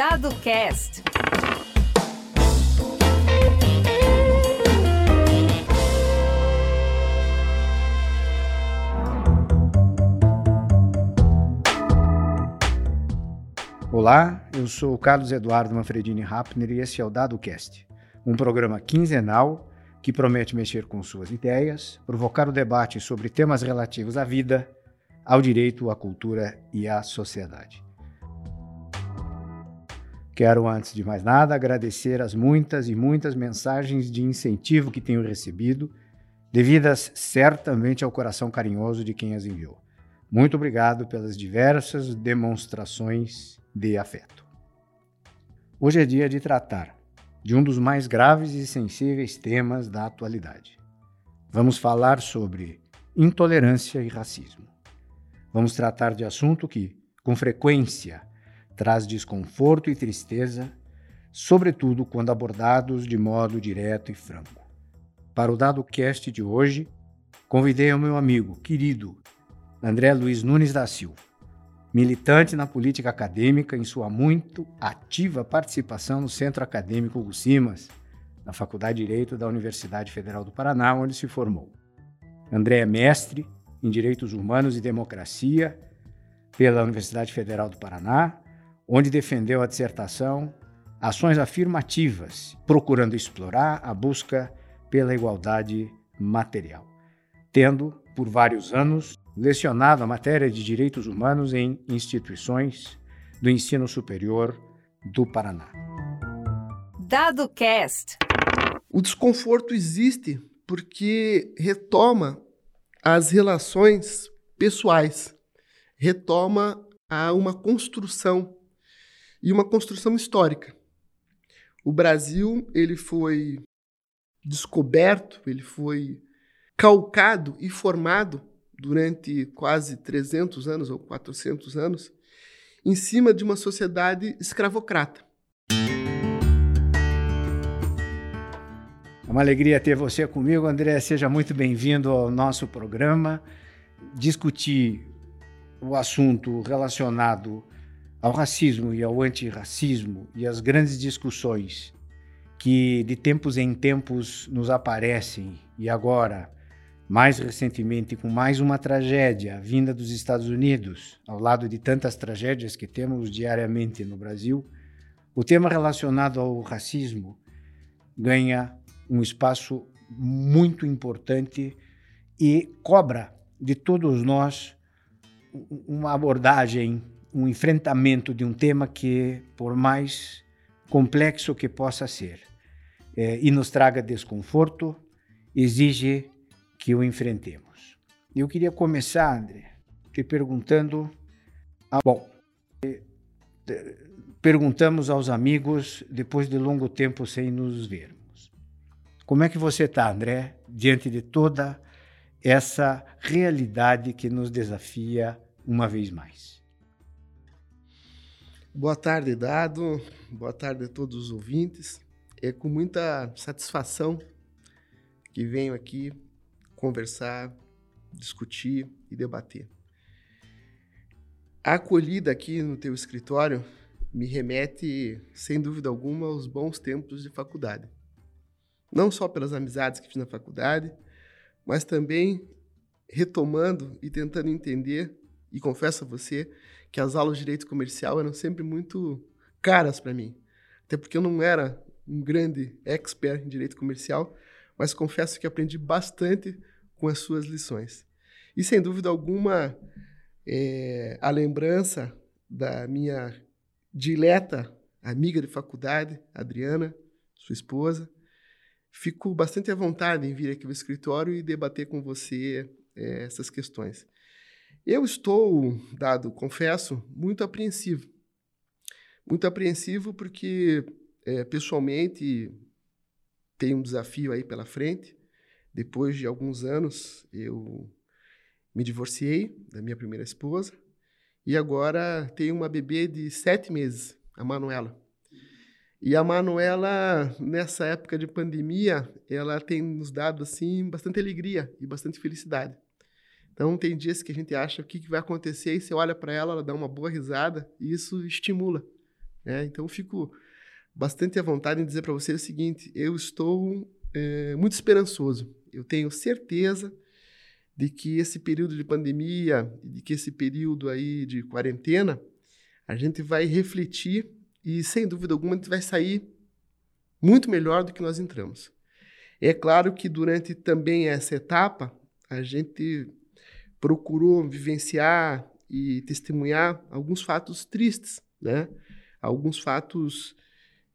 Dado Cast. Olá, eu sou Carlos Eduardo Manfredini Rappner e esse é o Dado Cast, um programa quinzenal que promete mexer com suas ideias, provocar o debate sobre temas relativos à vida, ao direito, à cultura e à sociedade. Quero, antes de mais nada, agradecer as muitas e muitas mensagens de incentivo que tenho recebido, devidas certamente ao coração carinhoso de quem as enviou. Muito obrigado pelas diversas demonstrações de afeto. Hoje é dia de tratar de um dos mais graves e sensíveis temas da atualidade. Vamos falar sobre intolerância e racismo. Vamos tratar de assunto que, com frequência, traz desconforto e tristeza, sobretudo quando abordados de modo direto e franco. Para o dado cast de hoje, convidei o meu amigo querido André Luiz Nunes da Silva, militante na política acadêmica em sua muito ativa participação no Centro Acadêmico Gusimas, na Faculdade de Direito da Universidade Federal do Paraná, onde se formou. André é mestre em Direitos Humanos e Democracia pela Universidade Federal do Paraná, onde defendeu a dissertação Ações Afirmativas, procurando explorar a busca pela igualdade material, tendo, por vários anos, lecionado a matéria de direitos humanos em instituições do ensino superior do Paraná. Dado Cast. O desconforto existe porque retoma as relações pessoais, retoma a uma construção e uma construção histórica. O Brasil, ele foi descoberto, ele foi calcado e formado durante quase 300 anos ou 400 anos em cima de uma sociedade escravocrata. É uma alegria ter você comigo, André. Seja muito bem-vindo ao nosso programa. Discutir o assunto relacionado ao racismo e ao antirracismo e as grandes discussões que de tempos em tempos nos aparecem. E agora mais recentemente, com mais uma tragédia vinda dos Estados Unidos, ao lado de tantas tragédias que temos diariamente no Brasil, o tema relacionado ao racismo ganha um espaço muito importante e cobra de todos nós uma abordagem, um enfrentamento de um tema que, por mais complexo que possa ser, é, e nos traga desconforto, exige que o enfrentemos. Eu queria começar, André, te perguntando. A... Bom, perguntamos aos amigos depois de longo tempo sem nos vermos. Como é que você está, André, diante de toda essa realidade que nos desafia uma vez mais? Boa tarde, Dado. Boa tarde a todos os ouvintes. É com muita satisfação que venho aqui conversar, discutir e debater. A acolhida aqui no teu escritório me remete, sem dúvida alguma, aos bons tempos de faculdade. Não só pelas amizades que fiz na faculdade, mas também retomando e tentando entender, e confesso a você que as aulas de direito comercial eram sempre muito caras para mim. Até porque eu não era um grande expert em direito comercial, mas confesso que aprendi bastante com as suas lições. E sem dúvida alguma, é, a lembrança da minha dileta amiga de faculdade, Adriana, sua esposa. Fico bastante à vontade em vir aqui ao escritório e debater com você é, essas questões. Eu estou, dado, confesso, muito apreensivo. Muito apreensivo porque, é, pessoalmente, tenho um desafio aí pela frente. Depois de alguns anos, eu me divorciei da minha primeira esposa e agora tenho uma bebê de sete meses, a Manuela. E a Manuela, nessa época de pandemia, ela tem nos dado assim bastante alegria e bastante felicidade. Então, tem dias que a gente acha o que vai acontecer e você olha para ela, ela dá uma boa risada e isso estimula Né? Então, fico bastante à vontade em dizer para você o seguinte: eu estou é, muito esperançoso. Eu tenho certeza de que esse período de pandemia, de que esse período aí de quarentena, a gente vai refletir e, sem dúvida alguma, a gente vai sair muito melhor do que nós entramos. É claro que durante também essa etapa, a gente procurou vivenciar e testemunhar alguns fatos tristes, né? Alguns fatos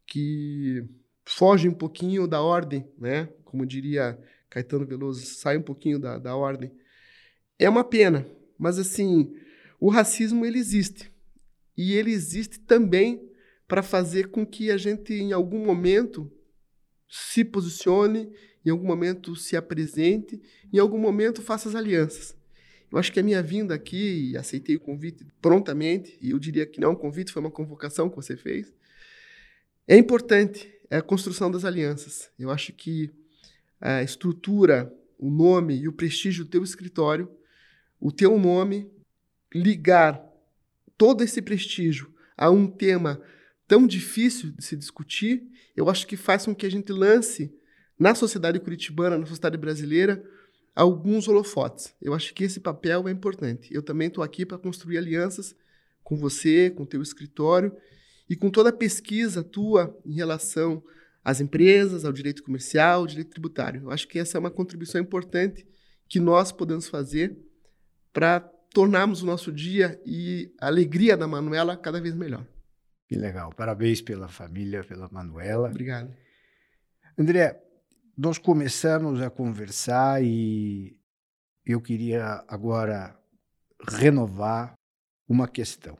que fogem um pouquinho da ordem, né? Como diria Caetano Veloso, sai um pouquinho da, da ordem. É uma pena, mas assim, o racismo ele existe. E ele existe também para fazer com que a gente, em algum momento, se posicione, em algum momento se apresente, em algum momento faça as alianças. Eu acho que a minha vinda aqui, e aceitei o convite prontamente, e eu diria que não é um convite, foi uma convocação que você fez, é importante, é a construção das alianças. Eu acho que a estrutura, o nome e o prestígio do teu escritório, o teu nome, ligar todo esse prestígio a um tema tão difícil de se discutir, eu acho que faz com que a gente lance na sociedade curitibana, na sociedade brasileira, alguns holofotes. Eu acho que esse papel é importante. Eu também estou aqui para construir alianças com você, com o teu escritório e com toda a pesquisa tua em relação às empresas, ao direito comercial, ao direito tributário. Eu acho que essa é uma contribuição importante que nós podemos fazer para tornarmos o nosso dia e a alegria da Manuela cada vez melhor. Que legal. Parabéns pela família, pela Manuela. Obrigado. André, nós começamos a conversar e eu queria agora renovar uma questão.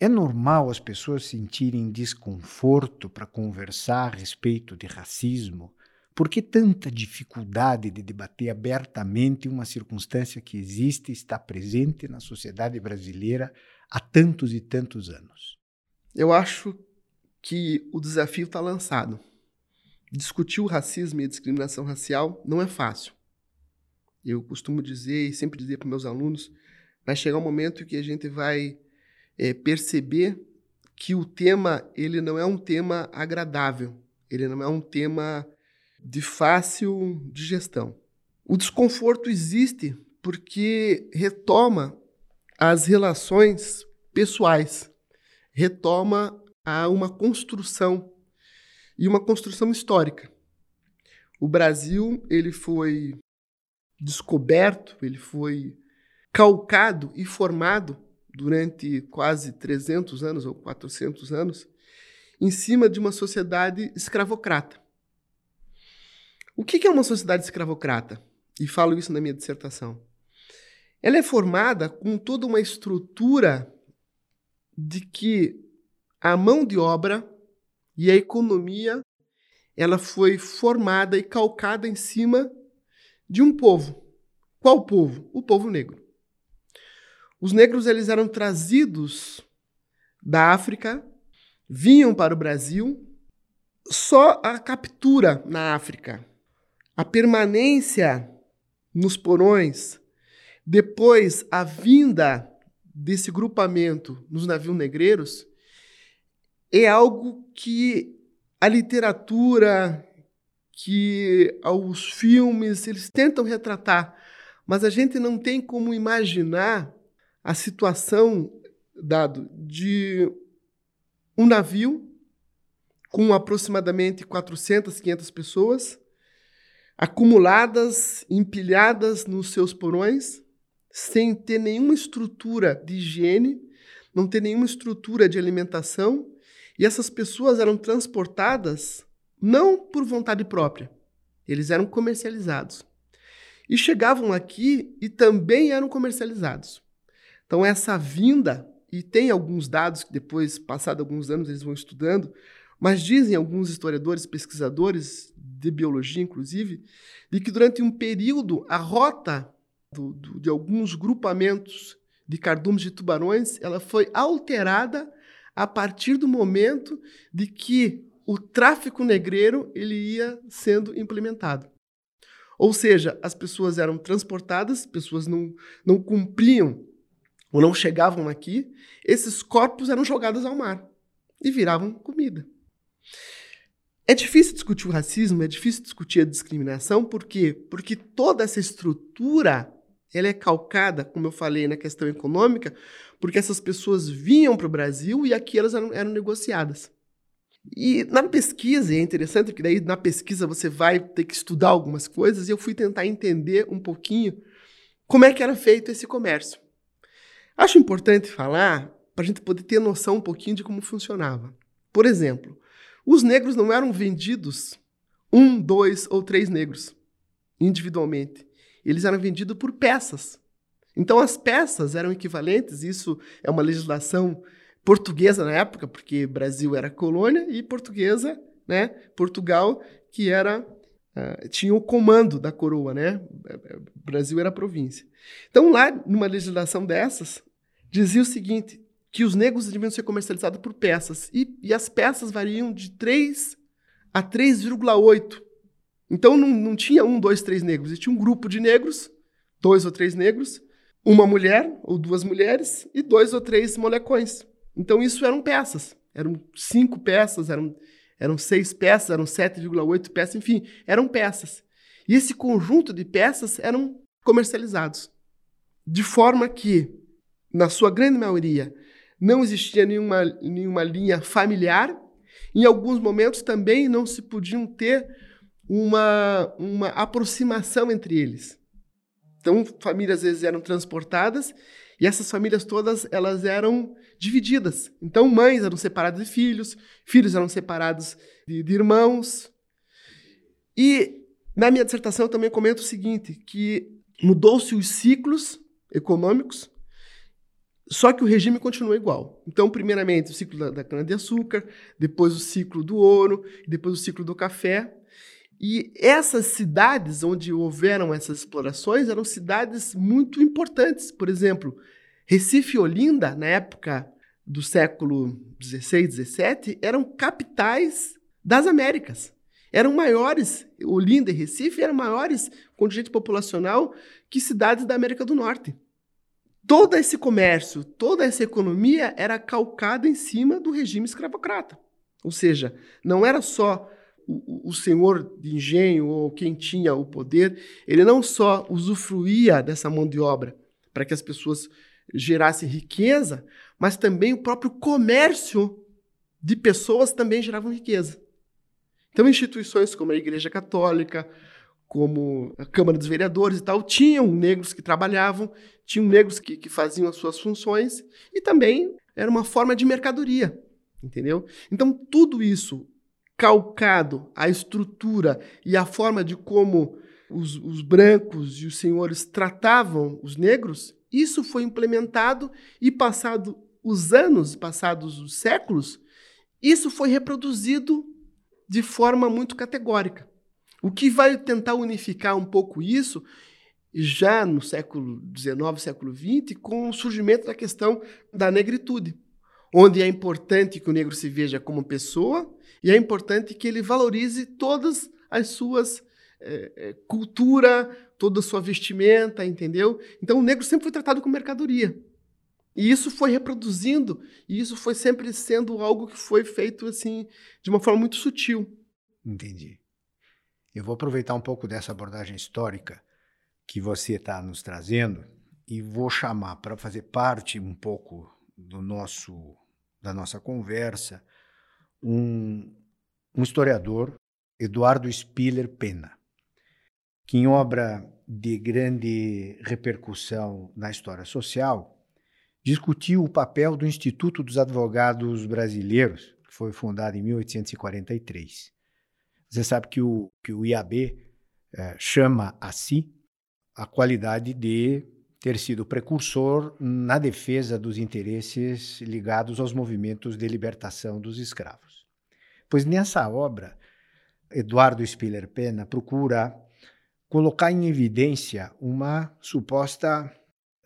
É normal as pessoas sentirem desconforto para conversar a respeito de racismo? Por que tanta dificuldade de debater abertamente uma circunstância que existe e está presente na sociedade brasileira há tantos e tantos anos? Eu acho que o desafio está lançado. Discutir o racismo e a discriminação racial não é fácil. Eu costumo dizer e sempre dizer para meus alunos, vai chegar um momento que a gente vai é, perceber que o tema ele não é um tema agradável, ele não é um tema de fácil digestão. O desconforto existe porque retoma as relações pessoais retoma a uma construção e uma construção histórica. O Brasil ele foi descoberto, ele foi calcado e formado durante quase 300 anos ou 400 anos em cima de uma sociedade escravocrata. O que é uma sociedade escravocrata? E falo isso na minha dissertação. Ela é formada com toda uma estrutura de que a mão de obra e a economia ela foi formada e calcada em cima de um povo. Qual povo? O povo negro. Os negros eles eram trazidos da África, vinham para o Brasil. Só a captura na África, a permanência nos porões, depois a vinda desse grupamento nos navios negreiros é algo que a literatura, que os filmes, eles tentam retratar, mas a gente não tem como imaginar a situação dado de um navio com aproximadamente 400, 500 pessoas acumuladas, empilhadas nos seus porões, sem ter nenhuma estrutura de higiene, não ter nenhuma estrutura de alimentação, e essas pessoas eram transportadas não por vontade própria, eles eram comercializados. E chegavam aqui e também eram comercializados. Então, essa vinda, e tem alguns dados que depois, passado alguns anos, eles vão estudando, mas dizem alguns historiadores, pesquisadores de biologia, inclusive, de que durante um período a rota do, do, de alguns grupamentos de cardumes de tubarões, ela foi alterada a partir do momento de que o tráfico negreiro ele ia sendo implementado. Ou seja, as pessoas eram transportadas, pessoas não, não cumpriam ou não chegavam aqui, esses corpos eram jogados ao mar. e viravam comida. É difícil discutir o racismo, é difícil discutir a discriminação, por quê? Porque toda essa estrutura ela é calcada, como eu falei, na questão econômica, porque essas pessoas vinham para o Brasil e aqui elas eram, eram negociadas. E na pesquisa, é interessante que daí na pesquisa você vai ter que estudar algumas coisas, e eu fui tentar entender um pouquinho como é que era feito esse comércio. Acho importante falar para a gente poder ter noção um pouquinho de como funcionava. Por exemplo, os negros não eram vendidos um, dois ou três negros individualmente. Eles eram vendidos por peças. Então as peças eram equivalentes, isso é uma legislação portuguesa na época, porque Brasil era colônia e portuguesa, né? Portugal que era uh, tinha o comando da coroa, né? Brasil era província. Então lá numa legislação dessas dizia o seguinte, que os negros deviam ser comercializados por peças e, e as peças variam de 3 a 3,8. Então não, não tinha um, dois, três negros, tinha um grupo de negros, dois ou três negros, uma mulher ou duas mulheres e dois ou três molecões. Então isso eram peças. Eram cinco peças, eram, eram seis peças, eram 7,8 peças, enfim, eram peças. E esse conjunto de peças eram comercializados. De forma que, na sua grande maioria, não existia nenhuma, nenhuma linha familiar. Em alguns momentos também não se podiam ter uma, uma aproximação entre eles. Então, famílias às vezes eram transportadas e essas famílias todas elas eram divididas. Então, mães eram separadas de filhos, filhos eram separados de, de irmãos. E na minha dissertação eu também comento o seguinte, que mudou-se os ciclos econômicos, só que o regime continua igual. Então, primeiramente, o ciclo da, da cana-de-açúcar, depois o ciclo do ouro, depois o ciclo do café. E essas cidades onde houveram essas explorações eram cidades muito importantes. Por exemplo, Recife e Olinda, na época do século XVI, XVII, eram capitais das Américas. Eram maiores, Olinda e Recife eram maiores contingente populacional que cidades da América do Norte. Todo esse comércio, toda essa economia era calcada em cima do regime escravocrata. Ou seja, não era só o, o senhor de engenho ou quem tinha o poder, ele não só usufruía dessa mão de obra para que as pessoas gerassem riqueza, mas também o próprio comércio de pessoas também geravam riqueza. Então, instituições como a Igreja Católica, como a Câmara dos Vereadores e tal, tinham negros que trabalhavam, tinham negros que, que faziam as suas funções, e também era uma forma de mercadoria, entendeu? Então, tudo isso calcado a estrutura e a forma de como os, os, brancos e os senhores tratavam os negros, isso foi implementado e passado os anos, passados os séculos, isso foi reproduzido de forma muito categórica. O que vai tentar unificar um pouco isso já no século XIX, século XX, com o surgimento da questão da negritude onde é importante que o negro se veja como pessoa e é importante que ele valorize todas as suas é, cultura, toda a sua vestimenta, entendeu? Então o negro sempre foi tratado como mercadoria. E isso foi reproduzindo, e isso foi sempre sendo algo que foi feito assim de uma forma muito sutil. Entendi. Eu vou aproveitar um pouco dessa abordagem histórica que você está nos trazendo e vou chamar para fazer parte um pouco do nosso da nossa conversa um, um historiador, Eduardo Spiller Pena, que em obra de grande repercussão na história social, discutiu o papel do Instituto dos Advogados Brasileiros, que foi fundado em 1843. Você sabe que o, que o IAB eh, chama a si a qualidade de ter sido precursor na defesa dos interesses ligados aos movimentos de libertação dos escravos. Pois nessa obra, Eduardo Spiller Pena procura colocar em evidência uma suposta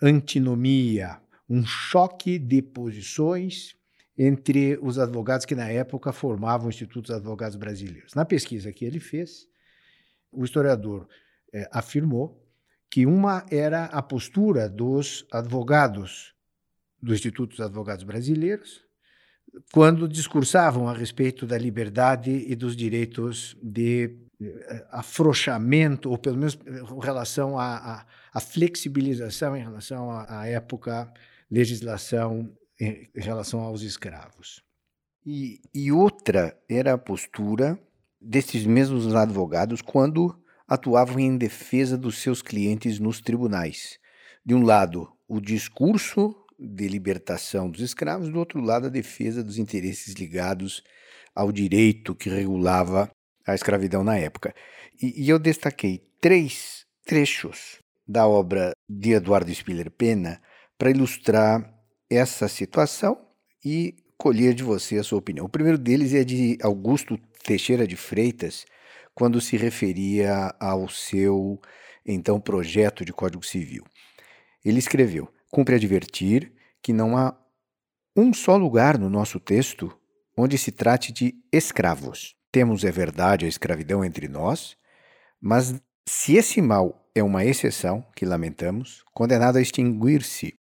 antinomia, um choque de posições entre os advogados que na época formavam o Instituto dos Advogados Brasileiros. Na pesquisa que ele fez, o historiador eh, afirmou que uma era a postura dos advogados do Instituto dos Advogados Brasileiros, quando discursavam a respeito da liberdade e dos direitos de eh, afrouxamento, ou pelo menos em relação à, à, flexibilização em relação à, à época legislação em, em relação aos escravos. E, e outra era a postura desses mesmos advogados quando atuavam em defesa dos seus clientes nos tribunais. De um lado, o discurso de libertação dos escravos, do outro lado, a defesa dos interesses ligados ao direito que regulava a escravidão na época. E, e eu destaquei três trechos da obra de Eduardo Spiller Pena para ilustrar essa situação e colher de você a sua opinião. O primeiro deles é de Augusto Teixeira de Freitas, quando se referia ao seu então projeto de Código Civil. Ele escreveu: Cumpre advertir que não há um só lugar no nosso texto onde se trate de escravos. Temos, é verdade, a escravidão entre nós, mas se esse mal é uma exceção, que lamentamos, condenado a extinguir-se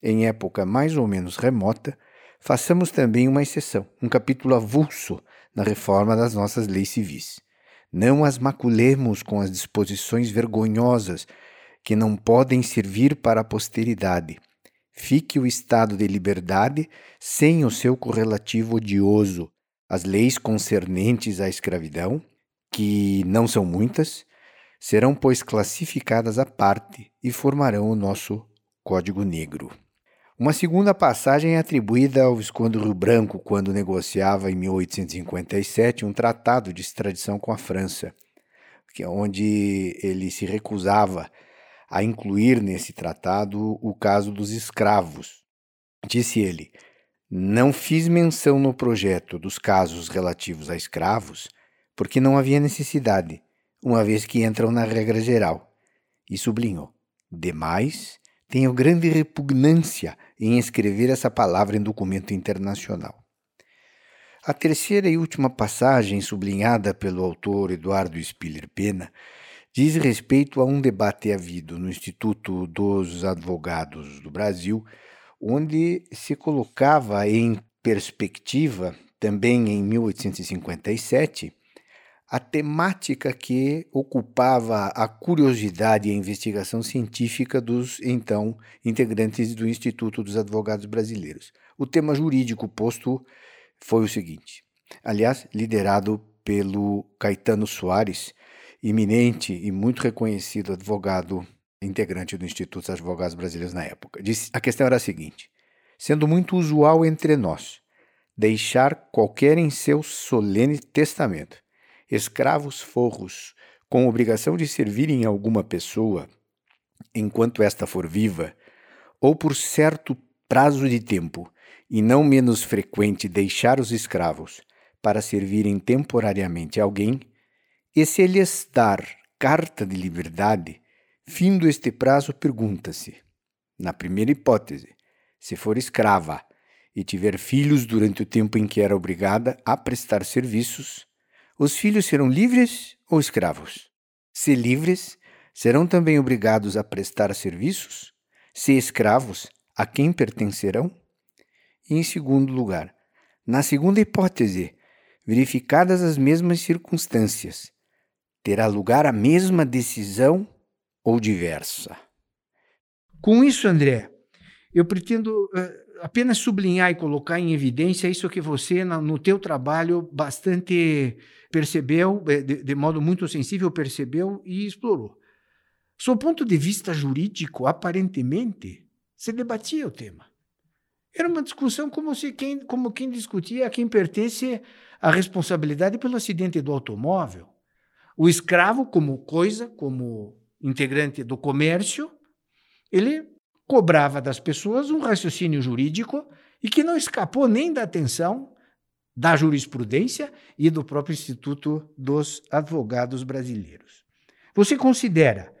em época mais ou menos remota, façamos também uma exceção, um capítulo avulso na reforma das nossas leis civis. Não as maculemos com as disposições vergonhosas que não podem servir para a posteridade. Fique o estado de liberdade sem o seu correlativo odioso, as leis concernentes à escravidão, que não são muitas, serão, pois, classificadas à parte e formarão o nosso Código Negro. Uma segunda passagem é atribuída ao Visconde Rio Branco quando negociava em 1857 um tratado de extradição com a França, é onde ele se recusava a incluir nesse tratado o caso dos escravos. Disse ele: Não fiz menção no projeto dos casos relativos a escravos, porque não havia necessidade, uma vez que entram na regra geral. E sublinhou: Demais, tenho grande repugnância em escrever essa palavra em documento internacional. A terceira e última passagem, sublinhada pelo autor Eduardo Spiller Pena, diz respeito a um debate havido no Instituto dos Advogados do Brasil, onde se colocava em perspectiva, também em 1857, a temática que ocupava a curiosidade e a investigação científica dos então integrantes do Instituto dos Advogados Brasileiros. O tema jurídico posto foi o seguinte: aliás, liderado pelo Caetano Soares, iminente e muito reconhecido advogado integrante do Instituto dos Advogados Brasileiros na época. Disse, a questão era a seguinte: sendo muito usual entre nós deixar qualquer em seu solene testamento escravos forros, com obrigação de servirem alguma pessoa, enquanto esta for viva, ou por certo prazo de tempo, e não menos frequente deixar os escravos para servirem temporariamente a alguém, e se lhes dar carta de liberdade, findo este prazo, pergunta-se, na primeira hipótese, se for escrava e tiver filhos durante o tempo em que era obrigada a prestar serviços, os filhos serão livres ou escravos? Se livres, serão também obrigados a prestar serviços? Se escravos, a quem pertencerão? E em segundo lugar, na segunda hipótese, verificadas as mesmas circunstâncias, terá lugar a mesma decisão ou diversa? Com isso, André, eu pretendo uh, apenas sublinhar e colocar em evidência isso que você, no teu trabalho, bastante percebeu, eh, de, de modo muito sensível, percebeu e explorou. Sob ponto de vista jurídico, aparentemente, se debatia o tema. Era uma discussão como, se quem, como quem discutia a quem pertence a responsabilidade pelo acidente do automóvel. O escravo, como coisa, como integrante do comércio, ele cobrava das pessoas um raciocínio jurídico e que não escapou nem da atenção da jurisprudência e do próprio Instituto dos Advogados Brasileiros. Você considera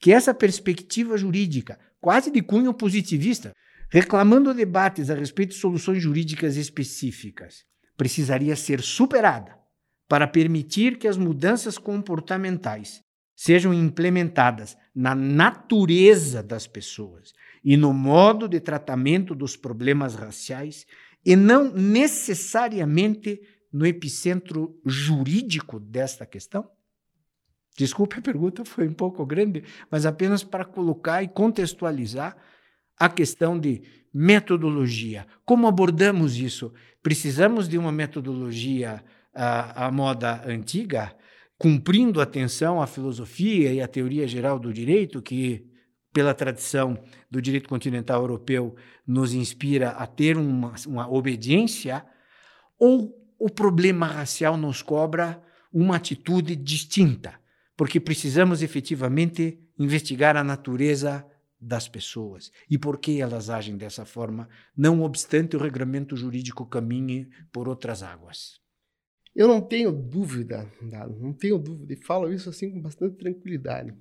que essa perspectiva jurídica, quase de cunho positivista, reclamando debates a respeito de soluções jurídicas específicas, precisaria ser superada para permitir que as mudanças comportamentais sejam implementadas na natureza das pessoas e no modo de tratamento dos problemas raciais e não necessariamente no epicentro jurídico desta questão? Desculpe a pergunta, foi um pouco grande, mas apenas para colocar e contextualizar a questão de metodologia. Como abordamos isso? Precisamos de uma metodologia à, à moda antiga, cumprindo atenção à filosofia e à teoria geral do direito, que, pela tradição do direito continental europeu, nos inspira a ter uma, uma obediência, ou o problema racial nos cobra uma atitude distinta? porque precisamos efetivamente investigar a natureza das pessoas e por que elas agem dessa forma, não obstante o regramento jurídico caminhe por outras águas. Eu não tenho dúvida, não tenho dúvida, e falo isso assim com bastante tranquilidade.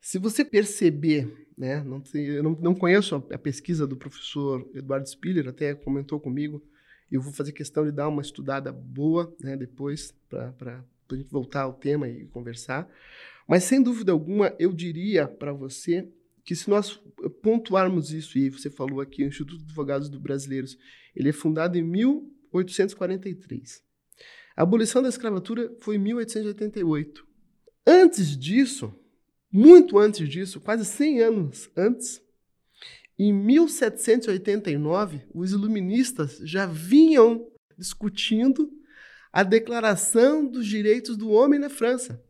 Se você perceber, né, não, eu não, não conheço a, a, pesquisa do professor Eduardo Spiller, até comentou comigo, eu vou fazer questão de dar uma estudada boa né, depois para a gente voltar ao tema e conversar. Mas, sem dúvida alguma, eu diria para você que se nós pontuarmos isso, e você falou aqui, o Instituto de Advogados do Brasileiros, ele é fundado em 1843. A abolição da escravatura foi em 1888. Antes disso, muito antes disso, quase 100 anos antes, em 1789, os iluministas já vinham discutindo a Declaração dos Direitos do Homem na França.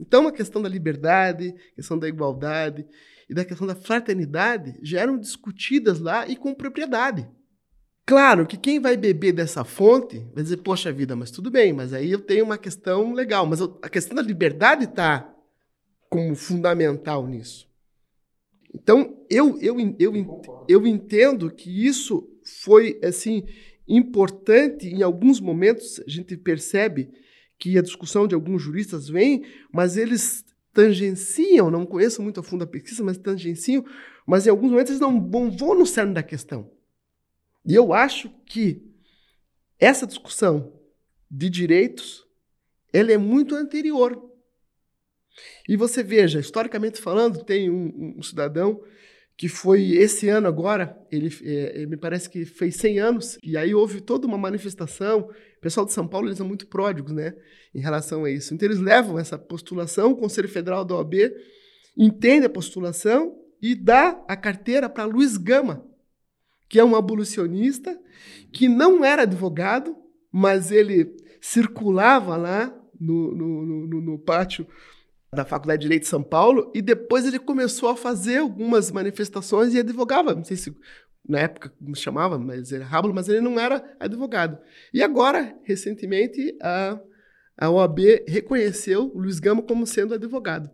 Então, a questão da liberdade, a questão da igualdade e da questão da fraternidade já eram discutidas lá e com propriedade. Claro que quem vai beber dessa fonte vai dizer, poxa vida, mas tudo bem, mas aí eu tenho uma questão legal. Mas a questão da liberdade está como fundamental nisso. Então, eu, eu, eu, eu entendo que isso foi, assim, importante, em alguns momentos a gente percebe que a discussão de alguns juristas vem, mas eles tangenciam, não conheço muito a fundo a pesquisa, mas tangenciam, mas em alguns momentos eles não vão no cerne da questão. E eu acho que essa discussão de direitos, ela é muito anterior. E você veja, historicamente falando, tem um, um cidadão que foi esse ano agora, ele é, me parece que fez 100 anos, e aí houve toda uma manifestação. O pessoal de São Paulo eles são muito pródigos né, em relação a isso. Então eles levam essa postulação, o Conselho Federal da OAB entende a postulação e dá a carteira para Luiz Gama, que é um abolicionista, que não era advogado, mas ele circulava lá no, no, no, no pátio da Faculdade de Direito de São Paulo, e depois ele começou a fazer algumas manifestações e advogava. Não sei se na época como chamava, mas era Rábulo, mas ele não era advogado. E agora, recentemente, a, a OAB reconheceu o Luiz Gama como sendo advogado.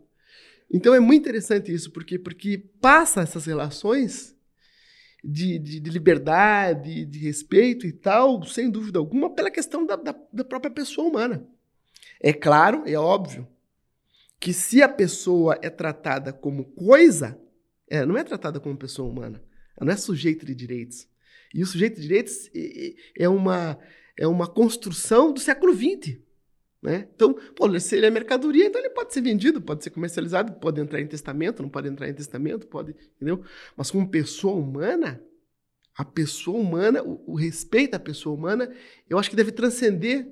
Então é muito interessante isso, porque, porque passa essas relações de, de, de, liberdade, de respeito e tal, sem dúvida alguma, pela questão da, da, da própria pessoa humana. É claro, é óbvio, que se a pessoa é tratada como coisa, ela não é tratada como pessoa humana. Ela não é sujeito de direitos. E o sujeito de direitos é uma, é uma construção do século XX. Né? Então, pô, se ele é mercadoria, então ele pode ser vendido, pode ser comercializado, pode entrar em testamento, não pode entrar em testamento, pode, entendeu? Mas como pessoa humana, a pessoa humana, o, o respeito à pessoa humana, eu acho que deve transcender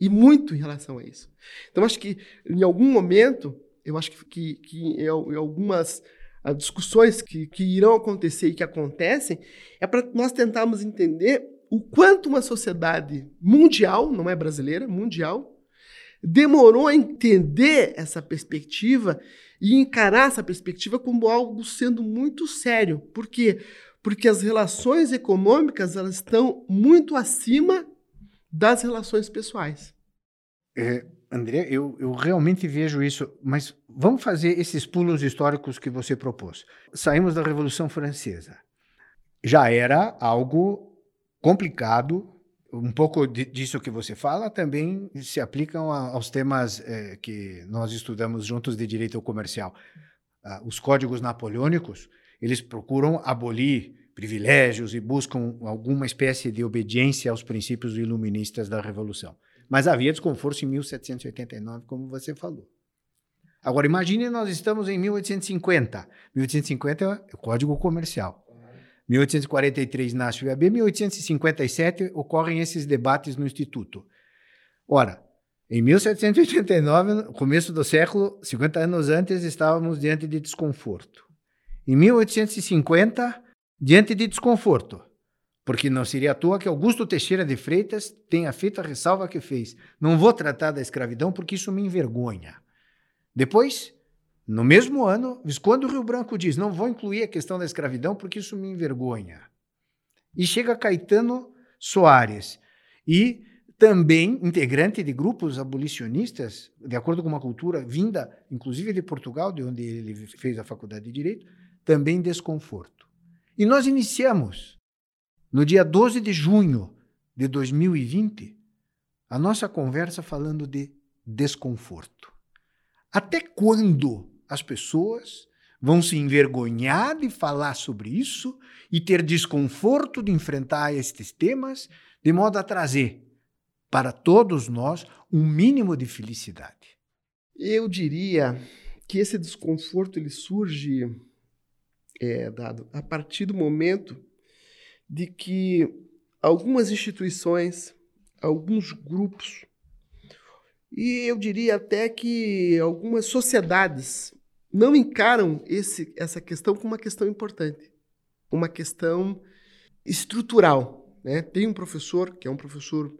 e muito em relação a isso. Então, acho que em algum momento, eu acho que, que, em, algumas ah, discussões que, que irão acontecer e que acontecem, é para nós tentarmos entender o quanto uma sociedade mundial, não é brasileira, mundial, demorou a entender essa perspectiva e encarar essa perspectiva como algo sendo muito sério. Por quê? Porque as relações econômicas elas estão muito acima das relações pessoais. É, André, eu, eu realmente vejo isso, mas vamos fazer esses pulos históricos que você propôs. Saímos da Revolução Francesa. Já era algo complicado, um pouco disso que você fala também se aplicam aos temas é, que nós estudamos juntos de direito comercial. Ah, os códigos napoleônicos, eles procuram abolir privilégios e buscam alguma espécie de obediência aos princípios iluministas da Revolução. Mas havia desconforto em 1789, como você falou. Agora, imagine nós estamos em 1850. 1850 é o Código Comercial. 1843 nasce o IAB, 1857 ocorrem esses debates no Instituto. Ora, em 1789, no começo do século, 50 anos antes, estávamos diante de desconforto. Em 1850, diante de desconforto, porque não seria à toa que Augusto Teixeira de Freitas tenha feito a ressalva que fez. Não vou tratar da escravidão porque isso me envergonha. Depois, no mesmo ano, Visconde Rio Branco diz: não vou incluir a questão da escravidão porque isso me envergonha. E chega Caetano Soares, e também integrante de grupos abolicionistas, de acordo com uma cultura vinda, inclusive de Portugal, de onde ele fez a faculdade de Direito, também desconforto. E nós iniciamos, no dia 12 de junho de 2020, a nossa conversa falando de desconforto. Até quando as pessoas vão se envergonhar de falar sobre isso e ter desconforto de enfrentar estes temas, de modo a trazer para todos nós um mínimo de felicidade. Eu diria que esse desconforto ele surge é, dado a partir do momento de que algumas instituições, alguns grupos e eu diria até que algumas sociedades não encaram esse, essa questão como uma questão importante, uma questão estrutural. Né? Tem um professor, que é um professor,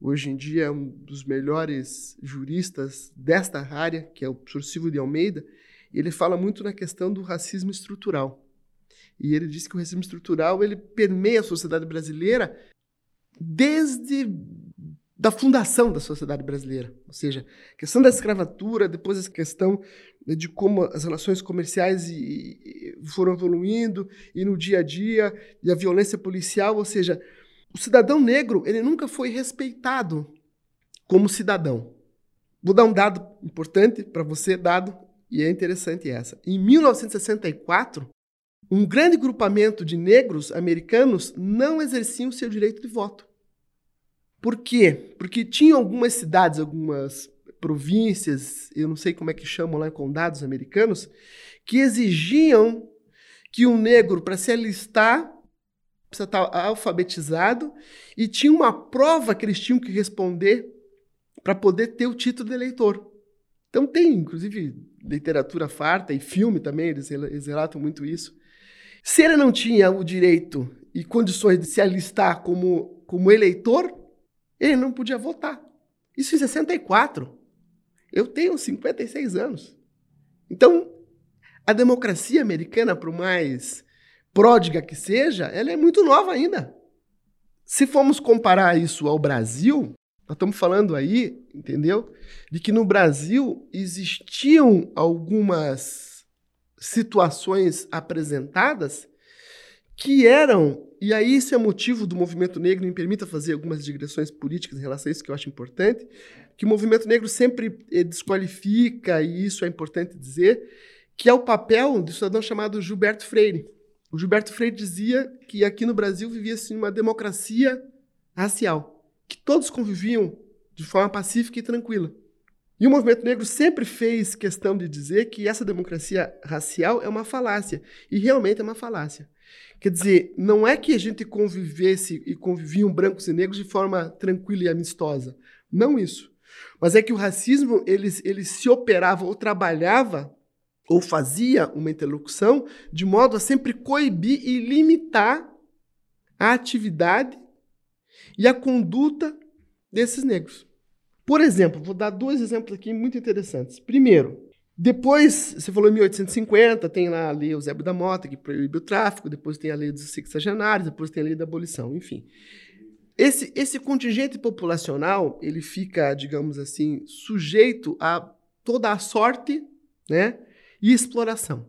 hoje em dia, um dos melhores juristas desta área, que é o professor Silvio de Almeida, e ele fala muito na questão do racismo estrutural. E ele diz que o racismo estrutural ele permeia a sociedade brasileira desde da fundação da sociedade brasileira. Ou seja, a questão da escravatura, depois essa questão de como as relações comerciais foram evoluindo e no dia a dia e a violência policial, ou seja, o cidadão negro ele nunca foi respeitado como cidadão. Vou dar um dado importante para você, dado e é interessante essa. Em 1964, um grande grupamento de negros americanos não exerciam seu direito de voto. Por quê? Porque tinha algumas cidades, algumas províncias, eu não sei como é que chamam lá, condados americanos, que exigiam que um negro, para se alistar, precisa estar alfabetizado e tinha uma prova que eles tinham que responder para poder ter o título de eleitor. Então tem, inclusive, literatura farta e filme também, eles, eles relatam muito isso. Se ele não tinha o direito e condições de se alistar como, como eleitor, ele não podia votar. Isso em 64. Eu tenho 56 anos. Então, a democracia americana, por mais pródiga que seja, ela é muito nova ainda. Se formos comparar isso ao Brasil, nós estamos falando aí, entendeu? De que no Brasil existiam algumas situações apresentadas que eram e aí isso é motivo do movimento negro, me permita fazer algumas digressões políticas em relação a isso que eu acho importante, que o movimento negro sempre eh, desqualifica, e isso é importante dizer, que é o papel do cidadão chamado Gilberto Freire. O Gilberto Freire dizia que aqui no Brasil vivia-se uma democracia racial, que todos conviviam de forma pacífica e tranquila. E o movimento negro sempre fez questão de dizer que essa democracia racial é uma falácia, e realmente é uma falácia. Quer dizer, não é que a gente convivesse e conviviam brancos e negros de forma tranquila e amistosa. Não isso. Mas é que o racismo ele, ele se operava ou trabalhava ou fazia uma interlocução de modo a sempre coibir e limitar a atividade e a conduta desses negros. Por exemplo, vou dar dois exemplos aqui muito interessantes. Primeiro, depois, você falou em 1850, tem lá a lei Eusébio da Mota, que proíbe o tráfico, depois tem a lei dos sexagenários, depois tem a lei da abolição, enfim. Esse, esse contingente populacional, ele fica, digamos assim, sujeito a toda a sorte né, e exploração.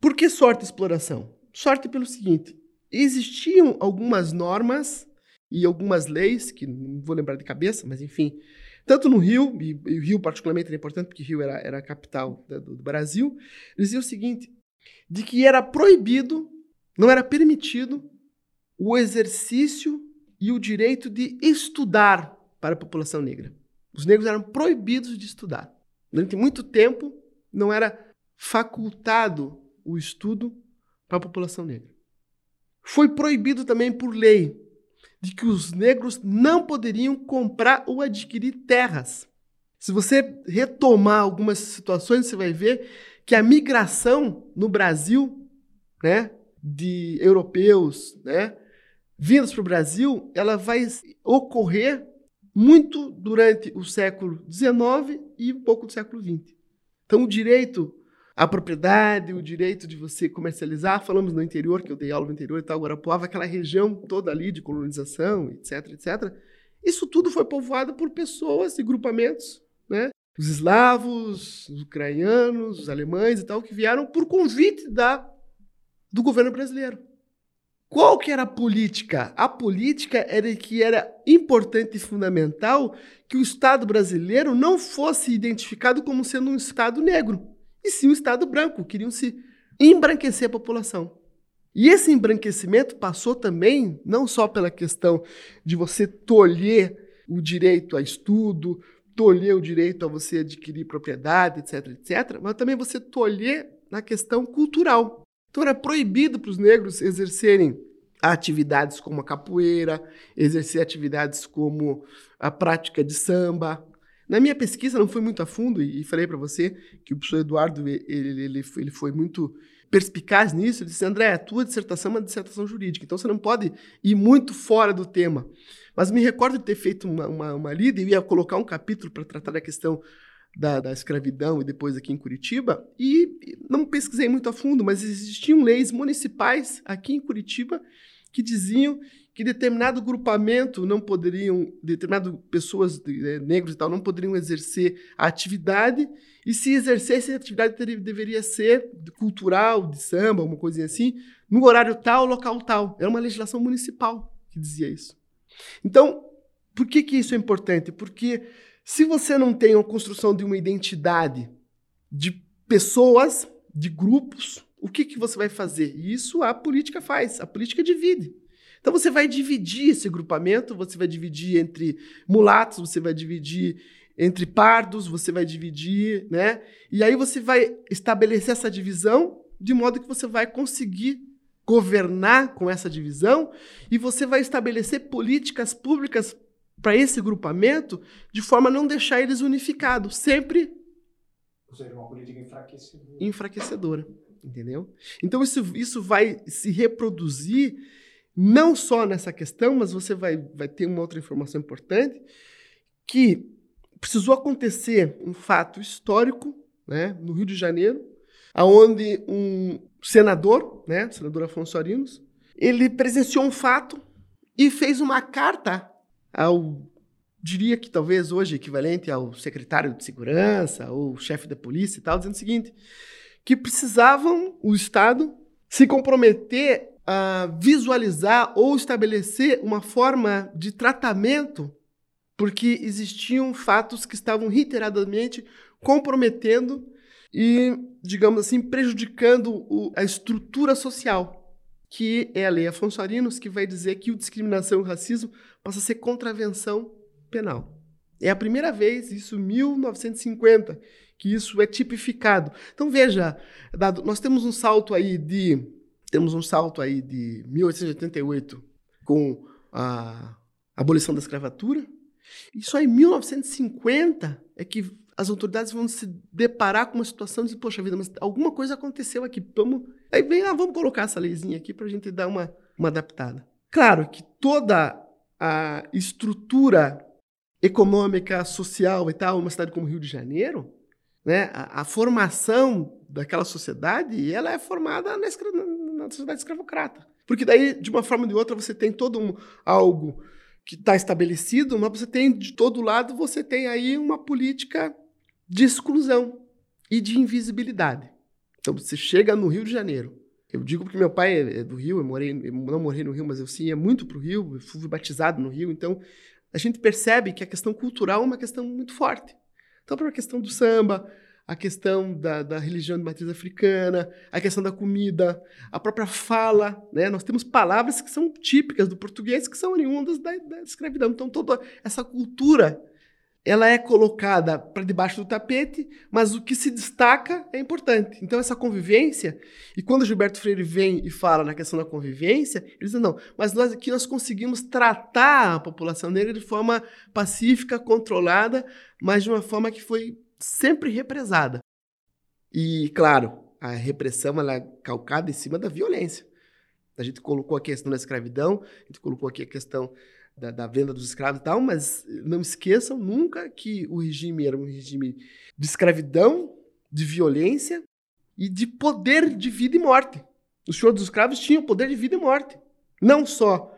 Por que sorte e exploração? Sorte pelo seguinte, existiam algumas normas e algumas leis, que não vou lembrar de cabeça, mas enfim, tanto no Rio, e, e o Rio particularmente era importante porque Rio era, era a capital do, do Brasil, dizia o seguinte, de que era proibido, não era permitido o exercício e o direito de estudar para a população negra. Os negros eram proibidos de estudar. Durante muito tempo, não era facultado o estudo para a população negra. foi proibido também por lei de que os negros não poderiam comprar ou adquirir terras. Se você retomar algumas situações, você vai ver que a migração no Brasil, né, de europeus, né, vindos para o Brasil, ela vai ocorrer muito durante o século XIX e um pouco do século XX. Então, o direito à propriedade, o direito de você comercializar, falamos no interior, que eu dei aula no interior e tal, Guarapuava, aquela região toda ali de colonização, etc, etc. Isso tudo foi povoado por pessoas e grupamentos, né? Os eslavos, os ucranianos, os alemães e tal, que vieram por convite da, do governo brasileiro. Qual que era a política? A política era que era importante e fundamental que o Estado brasileiro não fosse identificado como sendo um Estado negro, e sim um Estado branco. Queriam se embranquecer a população. E esse embranquecimento passou também não só pela questão de você tolher o direito a estudo, tolher o direito a você adquirir propriedade, etc, etc, mas também você tolher na questão cultural. Então era proibido para os negros exercerem atividades como a capoeira, exercer atividades como a prática de samba. Na minha pesquisa não foi muito a fundo e, falei para você que o professor Eduardo ele, ele, ele foi muito perspicaz nisso. Ele disse: André, a tua dissertação é uma dissertação jurídica, então você não pode ir muito fora do tema. Mas me recordo de ter feito uma, uma, uma lida e ia colocar um capítulo para tratar da questão da, da, escravidão e depois aqui em Curitiba, e não pesquisei muito a fundo, mas existiam leis municipais aqui em Curitiba que diziam que determinado grupamento não poderiam, determinado pessoas né, negros e tal, não poderiam exercer a atividade, e se exercesse a atividade teria, deveria ser cultural, de samba, uma coisinha assim, no horário tal, local tal. Era uma legislação municipal que dizia isso. Então, por que, que isso é importante? Porque se você não tem a construção de uma identidade de pessoas, de grupos, o que, que você vai fazer? Isso a política faz. A política divide. Então você vai dividir esse grupamento, você vai dividir entre mulatos, você vai dividir entre pardos, você vai dividir, né? E aí você vai estabelecer essa divisão de modo que você vai conseguir governar com essa divisão e você vai estabelecer políticas públicas para esse grupamento de forma a não deixar eles unificados, sempre ou seja, uma política enfraquecedora. Enfraquecedora, entendeu? Então isso, isso vai se reproduzir não só nessa questão, mas você vai, vai ter uma outra informação importante, que precisou acontecer um fato histórico né, no Rio de Janeiro, aonde um senador, né, o senador Afonso Arinos, ele presenciou um fato e fez uma carta ao diria que talvez hoje equivalente ao secretário de segurança ou chefe da polícia e tal, dizendo o seguinte, que precisavam o Estado se comprometer a visualizar ou estabelecer uma forma de tratamento, porque existiam fatos que estavam reiteradamente comprometendo e, digamos assim, prejudicando o, a estrutura social, que é a Lei Afonso Arinos, que vai dizer que o discriminação e o racismo passa a ser contravenção penal. É a primeira vez, isso 1950, que isso é tipificado. Então veja, dado, nós temos um salto aí de temos um salto aí de 1888 com a abolição da escravatura. E só em 1950 é que as autoridades vão se deparar com uma situação de, poxa vida, mas alguma coisa aconteceu aqui. Vamos, aí vem, ah, vamos colocar essa leizinha aqui para a gente dar uma, uma adaptada. Claro que toda a estrutura econômica, social e tal, uma cidade como Rio de Janeiro, né, a, a formação daquela sociedade, ela é formada na, na, sociedade escravocrata. Porque daí, de uma forma ou de outra, você tem todo um, algo que está estabelecido, mas você tem, de todo lado, você tem aí uma política de exclusão e de invisibilidade. Então, você chega no Rio de Janeiro, eu digo porque meu pai é, é do Rio, eu, morei, eu não morei no Rio, mas eu sim ia muito para o Rio, eu fui batizado no Rio, então a gente percebe que a questão cultural é uma questão muito forte. Então, para a questão do samba, a questão da, da, religião de matriz africana, a questão da comida, a própria fala, né? Nós temos palavras que são típicas do português que são oriundas da, da escravidão. Então, toda essa cultura ela é colocada para debaixo do tapete, mas o que se destaca é importante. Então, essa convivência, e quando Gilberto Freire vem e fala na questão da convivência, ele diz: não, mas nós aqui nós conseguimos tratar a população negra de forma pacífica, controlada, mas de uma forma que foi sempre represada. E, claro, a repressão ela é calcada em cima da violência. A gente colocou a questão da escravidão, a gente colocou aqui a questão da, da, venda dos escravos e tal, mas não esqueçam nunca que o regime era um regime de escravidão, de violência e de poder de vida e morte. Os senhores dos escravos tinham poder de vida e morte. Não só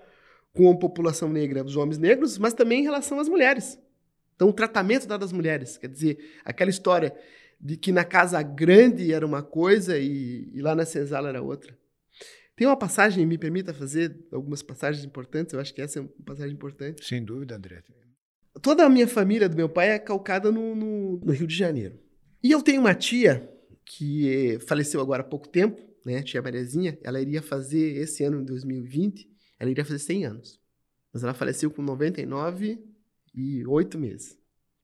com a população negra, os homens negros, mas também em relação às mulheres. Então, o tratamento dado às mulheres. Quer dizer, aquela história de que na casa grande era uma coisa e, e lá na senzala era outra. Tem uma passagem, me permita fazer algumas passagens importantes, eu acho que essa é uma passagem importante. Sem dúvida, André. Toda a minha família do meu pai é calcada no, no, no Rio de Janeiro. E eu tenho uma tia que faleceu agora há pouco tempo, né, tia Mariazinha, ela iria fazer, esse ano, em 2020, ela iria fazer 100 anos. Mas ela faleceu com 99 e 8 meses.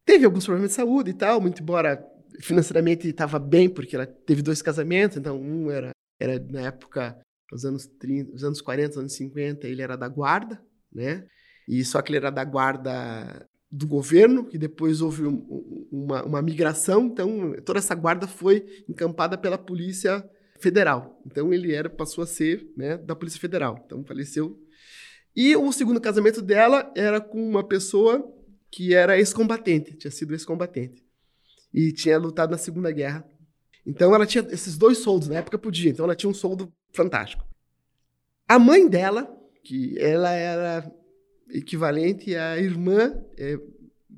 Teve alguns problemas de saúde e tal, muito embora financeiramente estava bem, porque ela teve dois casamentos, então um era, era na época nos anos 30, nos anos 40, anos 50, ele era da guarda, né? E só que ele era da guarda do governo, que depois houve um, uma, uma migração, então toda essa guarda foi encampada pela Polícia Federal. Então ele era passou a ser, né, da Polícia Federal. Então faleceu. E o segundo casamento dela era com uma pessoa que era ex-combatente, tinha sido ex-combatente. E tinha lutado na Segunda Guerra. Então ela tinha esses dois soldos, na época podia. Então ela tinha um soldo fantástico. A mãe dela, que ela era equivalente à irmã, é,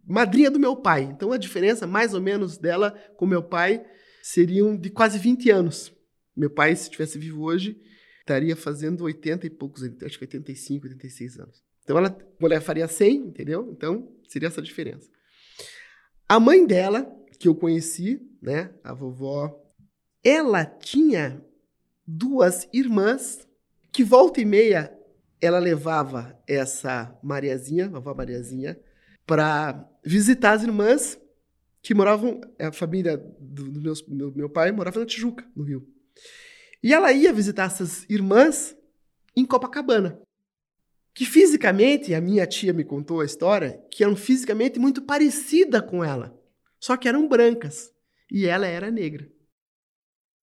madrinha do meu pai. Então a diferença, mais ou menos, dela com meu pai seriam de quase 20 anos. Meu pai, se estivesse vivo hoje, estaria fazendo 80 e poucos, acho que 85, 86 anos. Então ela, mulher faria 100, entendeu? Então seria essa diferença. A mãe dela, que eu conheci, né, a vovó, ela tinha duas irmãs que volta e meia ela levava essa Mariazinha, a vovó Mariazinha, para visitar as irmãs que moravam, a família do, do, meus, meu, meu pai morava na Tijuca, no Rio. E ela ia visitar essas irmãs em Copacabana. Que fisicamente, a minha tia me contou a história, que eram fisicamente muito parecida com ela. Só que eram brancas. E ela era negra.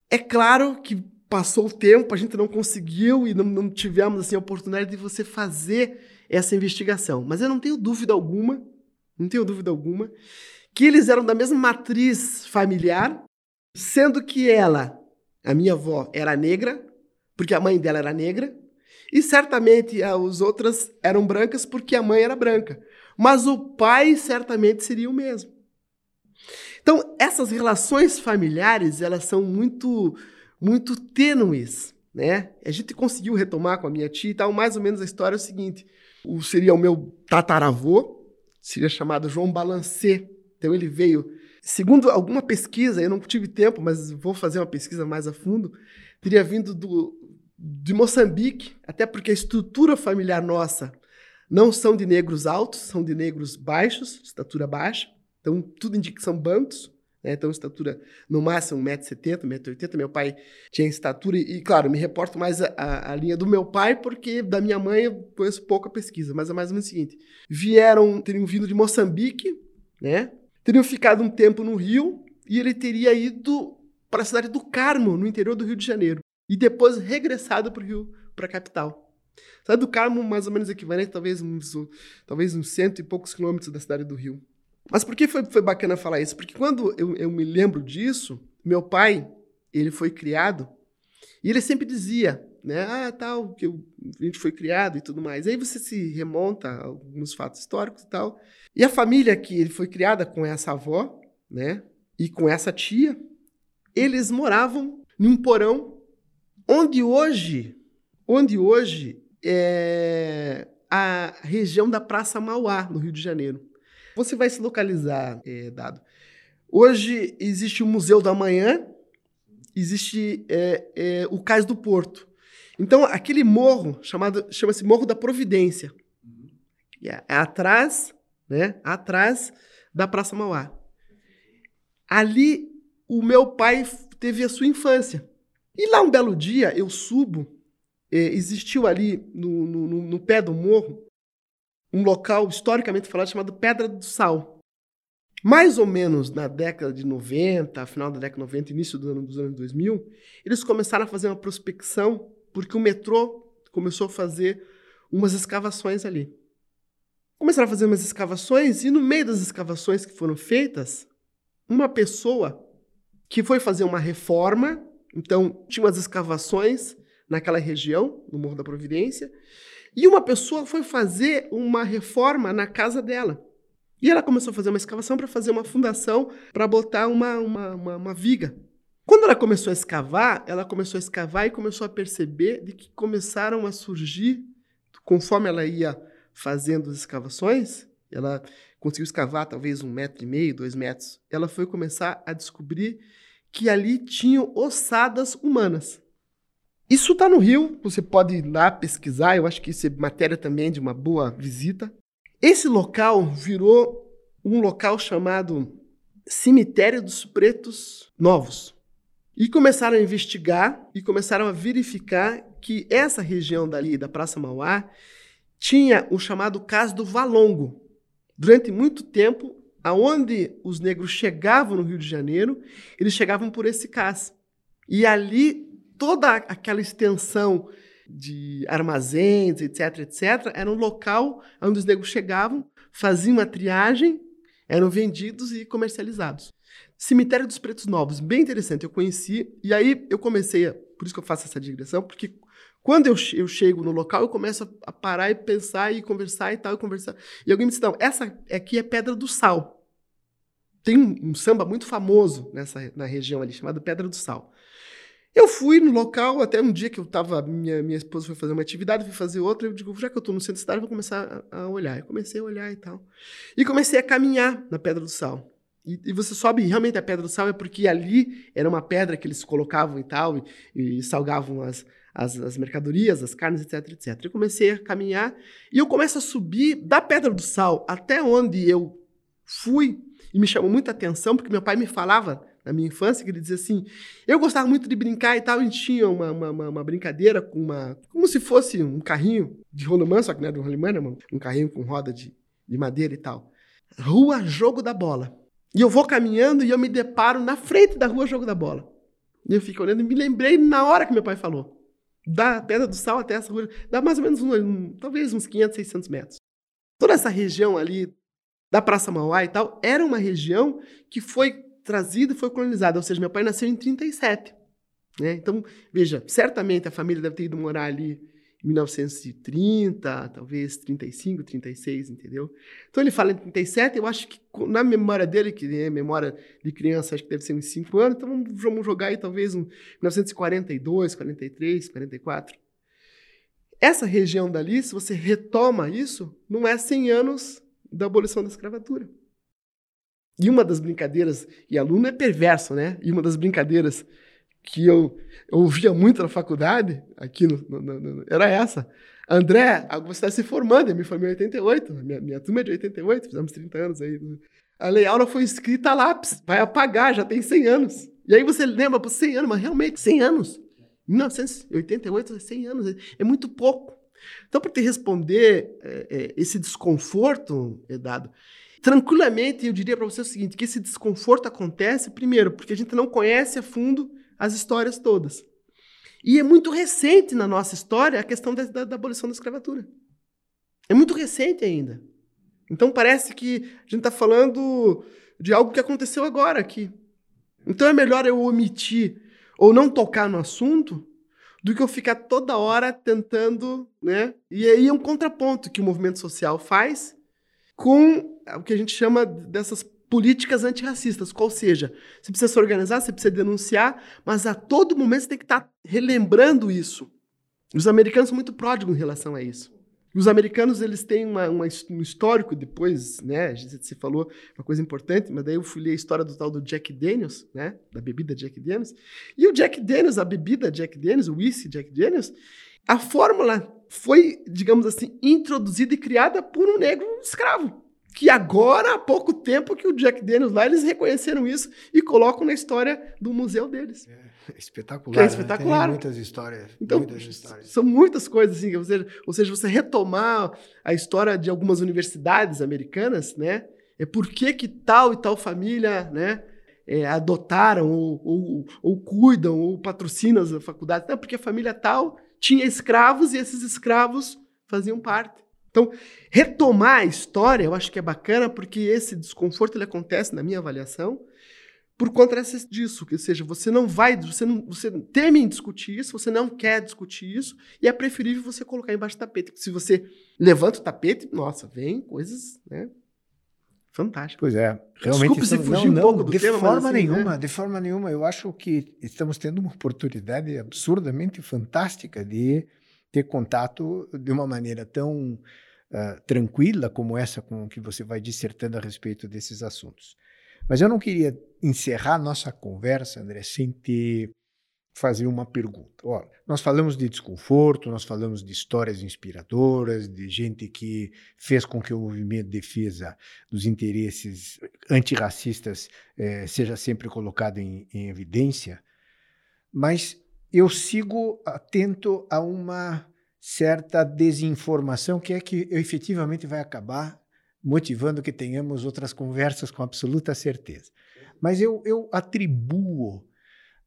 É claro que passou o tempo, a gente não conseguiu e não, não tivemos assim, a oportunidade de você fazer essa investigação. Mas eu não tenho dúvida alguma, não tenho dúvida alguma, que eles eram da mesma matriz familiar, sendo que ela, a minha avó, era negra, porque a mãe dela era negra, e certamente as outras eram brancas porque a mãe era branca. Mas o pai certamente seria o mesmo. Então, essas relações familiares, elas são muito muito tênues, né? A gente conseguiu retomar com a minha tia e tal, mais ou menos a história é o seguinte, o, seria o meu tataravô, seria chamado João Balancê, então ele veio, segundo alguma pesquisa, eu não tive tempo, mas vou fazer uma pesquisa mais a fundo, teria vindo do, de Moçambique, até porque a estrutura familiar nossa não são de negros altos, são de negros baixos, estatura baixa, então tudo indica que são bantos, né? Então, estatura no máximo 1,70m, 1,80m. Meu pai tinha estatura, e, claro, me reporto mais a, a, linha do meu pai, porque da minha mãe eu conheço pouca pesquisa, mas é mais ou menos o seguinte: vieram, teriam vindo de Moçambique, né? Teriam ficado um tempo no Rio, e ele teria ido para a cidade do Carmo, no interior do Rio de Janeiro, e depois regressado para o Rio, para a capital. Cidade do Carmo, mais ou menos equivalente, talvez uns, talvez uns cento e poucos quilômetros da cidade do Rio. Mas por que foi, foi bacana falar isso? Porque quando eu, eu me lembro disso, meu pai, ele foi criado, e ele sempre dizia, né, ah, tal, que eu, a gente foi criado e tudo mais. Aí você se remonta a alguns fatos históricos e tal. E a família que ele foi criada com essa avó, né, e com essa tia, eles moravam num porão onde hoje, onde hoje é a região da Praça Mauá, no Rio de Janeiro. Você vai se localizar, é, Dado. Hoje existe o Museu da Manhã, existe é, é, o Cais do Porto. Então, aquele morro chamado chama-se Morro da Providência. É, é atrás, né? Atrás da Praça Mauá. Ali, o meu pai teve a sua infância. E lá um belo dia, eu subo, eh, existiu ali no, no, no pé do morro um local historicamente falado chamado Pedra do Sal. Mais ou menos na década de 90, final da década de 90, início do ano, dos anos 2000, eles começaram a fazer uma prospecção, porque o metrô começou a fazer umas escavações ali. Começaram a fazer umas escavações, e no meio das escavações que foram feitas, uma pessoa que foi fazer uma reforma, então tinha umas escavações naquela região, no Morro da Providência, e uma pessoa foi fazer uma reforma na casa dela. E ela começou a fazer uma escavação para fazer uma fundação para botar uma, uma, uma, uma, viga. Quando ela começou a escavar, ela começou a escavar e começou a perceber de que começaram a surgir, conforme ela ia fazendo as escavações, ela conseguiu escavar talvez um metro e meio, dois metros. Ela foi começar a descobrir que ali tinham ossadas humanas. Isso está no Rio, você pode ir lá pesquisar, eu acho que isso é matéria também de uma boa visita. Esse local virou um local chamado Cemitério dos Pretos Novos. E começaram a investigar e começaram a verificar que essa região dali, da Praça Mauá, tinha o chamado caso do Valongo. Durante muito tempo, aonde os negros chegavam no Rio de Janeiro, eles chegavam por esse cais. E ali toda aquela extensão de armazéns, etc, etc, era um local onde os negros chegavam, faziam uma triagem, eram vendidos e comercializados. Cemitério dos Pretos Novos, bem interessante, eu conheci, e aí eu comecei, a, por isso que eu faço essa digressão, porque quando eu, eu chego no local, eu começo a parar e pensar e conversar e tal, e conversar. E alguém me disse, não, essa aqui é Pedra do Sal. Tem um, samba muito famoso nessa, na região ali, chamado Pedra do Sal. Eu fui no local, até um dia que eu tava, minha, minha esposa foi fazer uma atividade, fui fazer outra, eu digo, já que eu tô no centro da cidade, vou começar a, a olhar. Eu comecei a olhar e tal. E comecei a caminhar na Pedra do Sal. E, e, você sobe, realmente a Pedra do Sal é porque ali era uma pedra que eles colocavam e tal, e, e salgavam as, as, as, mercadorias, as carnes, etc, etc. Eu comecei a caminhar e eu começo a subir da Pedra do Sal até onde eu fui, e me chamou muita atenção, porque meu pai me falava na minha infância, que ele dizia assim: eu gostava muito de brincar e tal, gente tinha uma, uma, uma brincadeira com uma. como se fosse um carrinho de rolimã, só que não era um rolimã, era um carrinho com roda de, de madeira e tal. Rua Jogo da Bola. E eu vou caminhando e eu me deparo na frente da Rua Jogo da Bola. E eu fico olhando e me lembrei na hora que meu pai falou. Da Pedra do Sal até essa rua, dá mais ou menos, um, um, talvez uns 500, 600 metros. Toda essa região ali da Praça Mauá e tal, era uma região que foi trazido e foi colonizado. Ou seja, meu pai nasceu em 37. Né? Então, veja, certamente a família deve ter ido morar ali em 1930, talvez 35, 36, entendeu? Então ele fala em 37, eu acho que na memória dele, que é memória de criança, acho que deve ser uns 5 anos, então vamos jogar aí talvez um 1942, 43, 44. Essa região dali, se você retoma isso, não é 100 anos da abolição da escravatura. E uma das brincadeiras, e aluno é perverso, né? E uma das brincadeiras que eu, eu ouvia muito na faculdade, aqui no, no, no, era essa. André, você está se formando, eu me formei em 88, minha, minha turma é de 88, fizemos 30 anos aí. A lei aula foi escrita a lápis, vai apagar, já tem 100 anos. E aí você lembra, por 100 anos, mas realmente, 100 anos. 1988, 100 anos, é muito pouco. Então, para te responder é, é, esse desconforto, dado, Tranquilamente, eu diria para você o seguinte, que esse desconforto acontece, primeiro, porque a gente não conhece a fundo as histórias todas. E é muito recente na nossa história a questão da, da, da abolição da escravatura. É muito recente ainda. Então parece que a gente está falando de algo que aconteceu agora aqui. Então é melhor eu omitir ou não tocar no assunto do que eu ficar toda hora tentando, né? E aí é um contraponto que o movimento social faz com o que a gente chama dessas políticas antirracistas. Qual seja, você precisa se organizar, você precisa denunciar, mas a todo momento você tem que estar tá relembrando isso. Os americanos são muito pródigos em relação a isso. Os americanos eles têm uma, uma, um histórico depois, né? Você falou uma coisa importante, mas daí eu fui ler a história do tal do Jack Daniels, né? Da bebida Jack Daniels. E o Jack Daniels, a bebida Jack Daniels, o whisky Jack Daniels, a fórmula foi, digamos assim, introduzida e criada por um negro escravo que agora, há pouco tempo que o Jack Daniels lá, eles reconheceram isso e colocam na história do museu deles. É espetacular. Que é né? espetacular. Tem muitas histórias. Então, muitas histórias. são muitas coisas, assim, ou seja, ou seja, você retomar a história de algumas universidades americanas, né? É por que, que tal e tal família, né? é, adotaram ou, ou, ou cuidam ou patrocinam as faculdades. Não, porque a família tal tinha escravos e esses escravos faziam parte. Então, retomar a história, eu acho que é bacana, porque esse desconforto ele acontece, na minha avaliação, por conta disso. Ou seja, você não vai, você, não, você teme em discutir isso, você não quer discutir isso, e é preferível você colocar embaixo do tapete. Porque se você levanta o tapete, nossa, vem coisas, né? Fantástico. Pois é, realmente. Desculpe se estamos- fugir um pouco do de tema, forma assim, nenhuma, né? de forma nenhuma. Eu acho que estamos tendo uma oportunidade absurdamente fantástica de ter contato de uma maneira tão ah, tranquila como essa com que você vai dissertando a respeito desses assuntos. Mas eu não queria encerrar nossa conversa, André, sem te fazer uma pergunta. Olha, nós falamos de desconforto, nós falamos de histórias inspiradoras, de gente que fez com que o movimento de defesa dos interesses antirracistas eh, seja sempre colocado em, em evidência, mas eu sigo atento a uma certa desinformação que é que efetivamente vai acabar motivando que tenhamos outras conversas com absoluta certeza. Mas eu, eu atribuo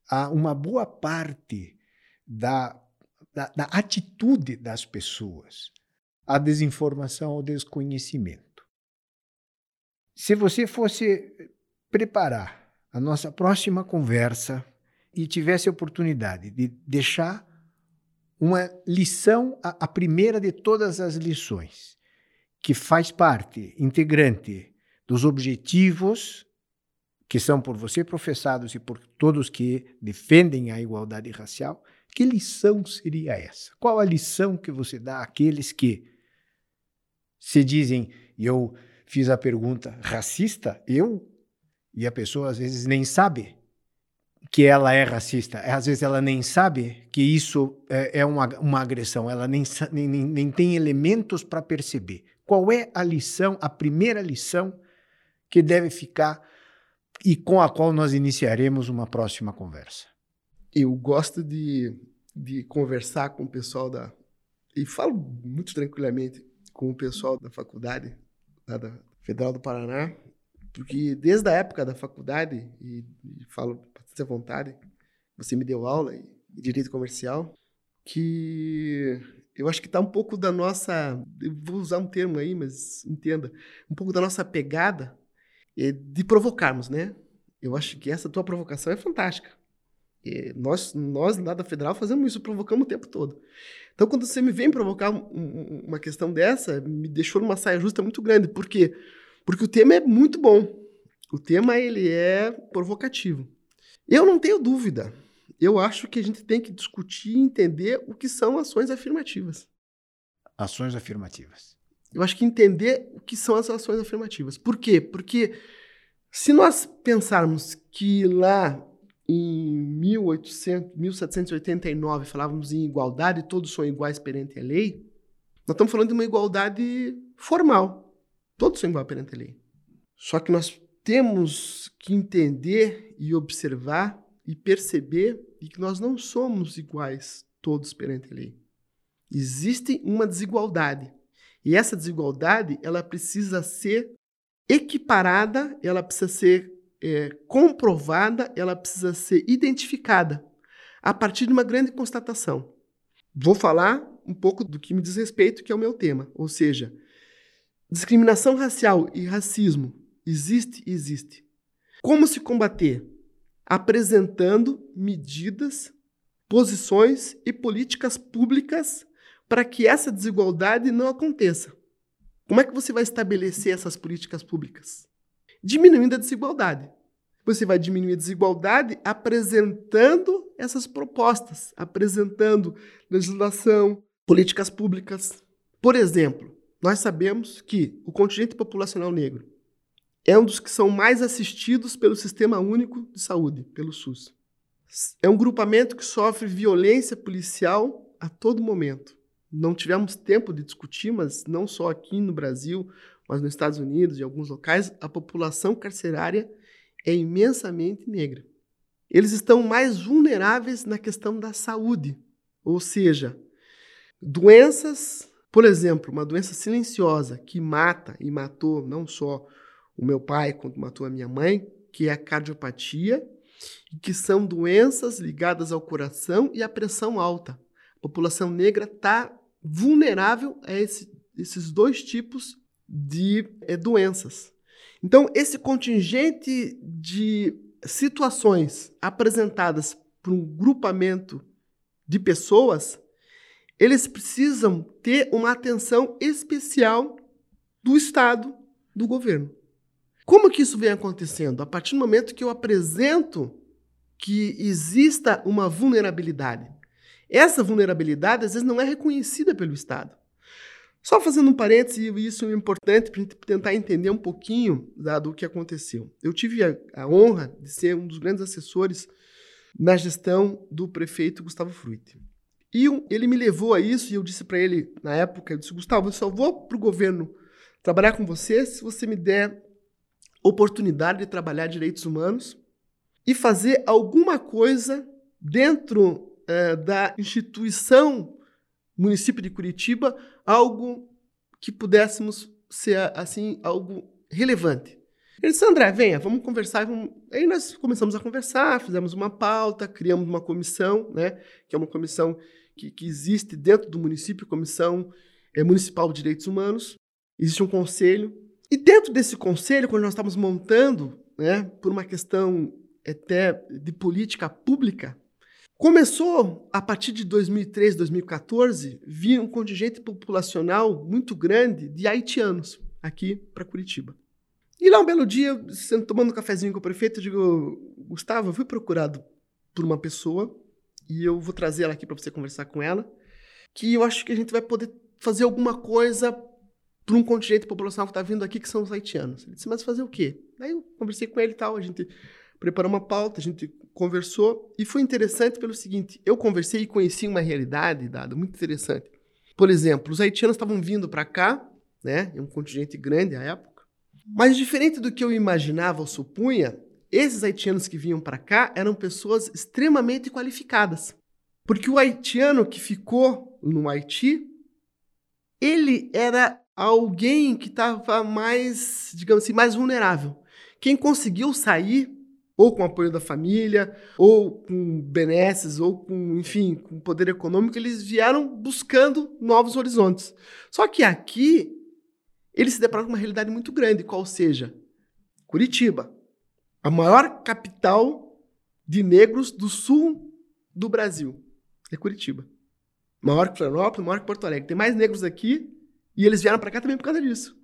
a uma boa parte da, da, da atitude das pessoas à desinformação, ao desconhecimento. Se você fosse preparar a nossa próxima conversa e tivesse a oportunidade de deixar uma lição, a, a primeira de todas as lições, que faz parte integrante dos objetivos que são por você professados e por todos que defendem a igualdade racial, que lição seria essa? Qual a lição que você dá àqueles que se dizem, e eu fiz a pergunta racista, eu? E a pessoa às vezes nem sabe que ela é racista. Às vezes ela nem sabe que isso é, é uma, uma agressão, ela nem, nem, nem tem elementos para perceber. Qual é a lição, a primeira lição que deve ficar e com a qual nós iniciaremos uma próxima conversa? Eu gosto de, de conversar com o pessoal da. E falo muito tranquilamente com o pessoal da faculdade, lá da Federal do Paraná, porque desde a época da faculdade, e, e falo ter vontade, você me deu aula e, e direito comercial, que eu acho que está um pouco da nossa. Vou usar um termo aí, mas entenda. Um pouco da nossa pegada eh, de provocarmos, né? Eu acho que essa tua provocação é fantástica. E nós, nós lá da Federal fazemos isso, provocamos o tempo todo. Então, quando você me vem provocar um- uma questão dessa, me deixou numa saia justa muito grande. Por quê? Porque o tema é muito bom. O tema ele é provocativo. Eu não tenho dúvida. Eu acho que a gente tem que discutir e entender o que são ações afirmativas. Ações afirmativas. Eu acho que entender o que são as ações afirmativas. Por quê? Porque se nós pensarmos que lá em 1800, 1789 falávamos em igualdade, todos são iguais perante a lei, nós estamos falando de uma igualdade formal. Todos são iguais perante a lei. Só que nós temos que entender e observar e perceber de que nós não somos iguais todos perante a lei. Existe uma desigualdade. E essa desigualdade, ela precisa ser equiparada, ela precisa ser é, comprovada, ela precisa ser identificada a partir de uma grande constatação. Vou falar um pouco do que me diz respeito, que é o meu tema, ou seja, discriminação racial e racismo existe, existe. Como se combater? Apresentando medidas, posições e políticas públicas para que essa desigualdade não aconteça. Como é que você vai estabelecer essas políticas públicas? Diminuindo a desigualdade. Você vai diminuir a desigualdade apresentando essas propostas, apresentando legislação, políticas públicas. Por exemplo, nós sabemos que o contingente populacional negro é um dos que são mais assistidos pelo Sistema Único de Saúde, pelo SUS. É um grupamento que sofre violência policial a todo momento não tivemos tempo de discutir, mas não só aqui no Brasil, mas nos Estados Unidos e alguns locais, a população carcerária é imensamente negra. Eles estão mais vulneráveis na questão da saúde, ou seja, doenças, por exemplo, uma doença silenciosa que mata e matou não só o meu pai, quanto matou a minha mãe, que é a cardiopatia, que são doenças ligadas ao coração e à pressão alta. A população negra está vulnerável a esse, esses dois tipos de é, doenças. Então, esse contingente de situações apresentadas por um grupamento de pessoas, eles precisam ter uma atenção especial do Estado, do governo. Como que isso vem acontecendo? A partir do momento que eu apresento que exista uma vulnerabilidade. Essa vulnerabilidade, às vezes, não é reconhecida pelo Estado. Só fazendo um parêntese, isso é importante para tentar entender um pouquinho do que aconteceu. Eu tive a, a, honra de ser um dos grandes assessores na gestão do prefeito Gustavo Frutti. E ele me levou a isso, e eu disse para ele na época, eu disse, Gustavo, eu só vou para o governo trabalhar com você se você me der oportunidade de trabalhar direitos humanos e fazer alguma coisa dentro é, da instituição município de Curitiba, algo que pudéssemos ser assim algo relevante. Ele disse, André, venha, vamos conversar. Vamos... Aí nós começamos a conversar, fizemos uma pauta, criamos uma comissão, né, que é uma comissão que, que existe dentro do município, Comissão é, Municipal de Direitos Humanos. Existe um conselho. E dentro desse conselho, quando nós estávamos montando, né, por uma questão até de política pública, começou a partir de 2013, 2014, vir um contingente populacional muito grande de haitianos aqui para Curitiba. E lá um belo dia, tomando um cafezinho com o prefeito, eu digo, Gustavo, eu fui procurado por uma pessoa e eu vou trazer ela aqui para você conversar com ela, que eu acho que a gente vai poder fazer alguma coisa para um contingente populacional que está vindo aqui, que são os haitianos. Ele disse, mas fazer o quê? Aí eu conversei com ele e tal, a gente preparou uma pauta, a gente conversou e foi interessante pelo seguinte: eu conversei e conheci uma realidade, dado muito interessante. Por exemplo, os haitianos estavam vindo para cá, né? É um contingente grande à época. Mas diferente do que eu imaginava ou supunha, esses haitianos que vinham para cá eram pessoas extremamente qualificadas. Porque o haitiano que ficou no Haiti, ele era alguém que estava mais, digamos assim, mais vulnerável. Quem conseguiu sair ou com apoio da família, ou com benesses, ou com, enfim, com poder econômico, eles vieram buscando novos horizontes. Só que aqui eles se depararam com uma realidade muito grande, qual seja Curitiba, a maior capital de negros do sul do Brasil. É Curitiba. Maior que Florianópolis, maior que Porto Alegre. Tem mais negros aqui e eles vieram para cá também por causa disso.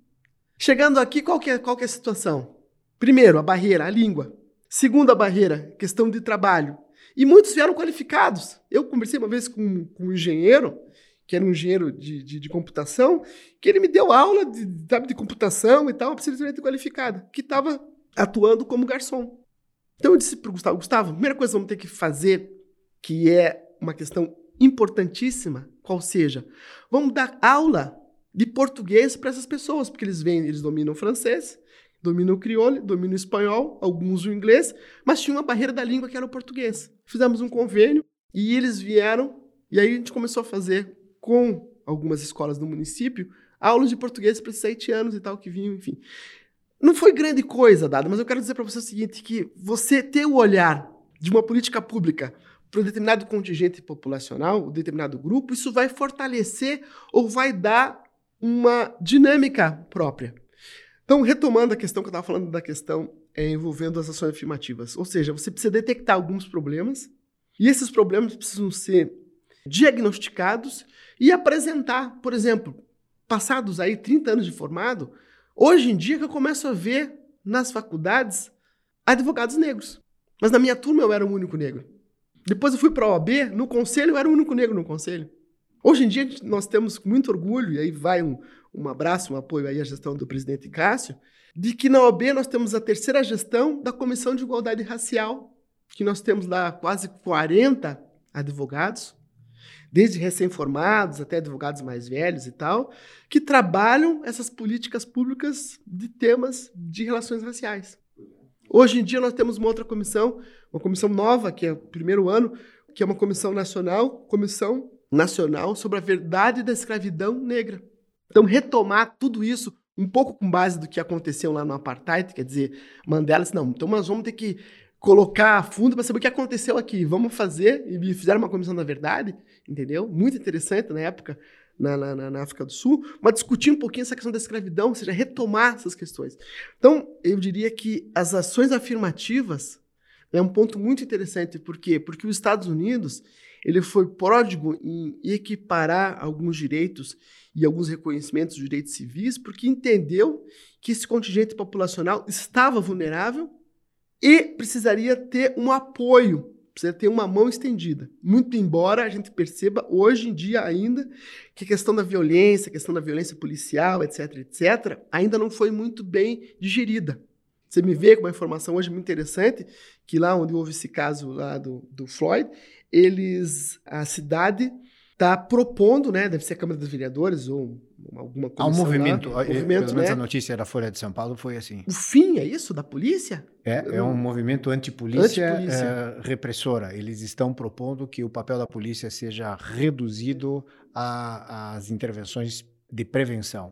Chegando aqui, qual que, é, qual que é a situação? Primeiro, a barreira, a língua. Segunda barreira, questão de trabalho. E muitos vieram qualificados. Eu conversei uma vez com, com um engenheiro, que era um engenheiro de, de, de computação, que ele me deu aula de, de computação e tal, absolutamente qualificada, que estava atuando como garçom. Então eu disse para o Gustavo, Gustavo, a primeira coisa que vamos ter que fazer, que é uma questão importantíssima, qual seja, vamos dar aula de português para essas pessoas, porque eles vêm, eles dominam francês, Domina o crioulo, domina o espanhol, alguns o inglês, mas tinha uma barreira da língua que era o português. Fizemos um convênio e eles vieram, e aí a gente começou a fazer com algumas escolas do município aulas de português para esses haitianos e tal que vinham, enfim. Não foi grande coisa dada, mas eu quero dizer para você o seguinte, que você ter o olhar de uma política pública para um determinado contingente populacional, um determinado grupo, isso vai fortalecer ou vai dar uma dinâmica própria. Então, retomando a questão que eu estava falando da questão é, envolvendo as ações afirmativas, ou seja, você precisa detectar alguns problemas e esses problemas precisam ser diagnosticados e apresentar, por exemplo, passados aí 30 anos de formado, hoje em dia que eu começo a ver nas faculdades advogados negros. Mas na minha turma eu era o único negro. Depois eu fui para a OAB, no conselho eu era o único negro no conselho. Hoje em dia nós temos muito orgulho, e aí vai um, um abraço, um apoio aí à gestão do presidente Cássio, de que na OAB nós temos a terceira gestão da Comissão de Igualdade Racial, que nós temos lá quase 40 advogados. desde recém-formados até advogados mais velhos e tal, que trabalham essas políticas públicas de temas de relações raciais. Hoje em dia nós temos uma outra comissão, uma comissão nova, que é o primeiro ano, que é uma comissão nacional, comissão nacional sobre a verdade da escravidão negra. Então, retomar tudo isso, um pouco com base do que aconteceu lá no apartheid, quer dizer, Mandela disse, não, então nós vamos ter que colocar a fundo para saber o que aconteceu aqui. Vamos fazer, e fizeram uma comissão da verdade, entendeu? Muito interessante na época, na, na, na, África do Sul, mas discutir um pouquinho essa questão da escravidão, ou seja, retomar essas questões. Então, eu diria que as ações afirmativas é um ponto muito interessante. Por quê? Porque os Estados Unidos ele foi pródigo em equiparar alguns direitos e alguns reconhecimentos de direitos civis, porque entendeu que esse contingente populacional estava vulnerável e precisaria ter um apoio, precisa ter uma mão estendida. Muito embora a gente perceba hoje em dia ainda que a questão da violência, a questão da violência policial, etc, etc, ainda não foi muito bem digerida. Você me vê com uma informação hoje muito interessante, que lá onde houve esse caso lá do, do Floyd, eles, a cidade está propondo, né, deve ser a Câmara dos Vereadores ou alguma coisa. Há um movimento, lá, um movimento pelo menos né? a notícia da Folha de São Paulo foi assim. O fim é isso da polícia? É, é um movimento antipolícia, antipolícia. É, repressora. Eles estão propondo que o papel da polícia seja reduzido às intervenções de prevenção.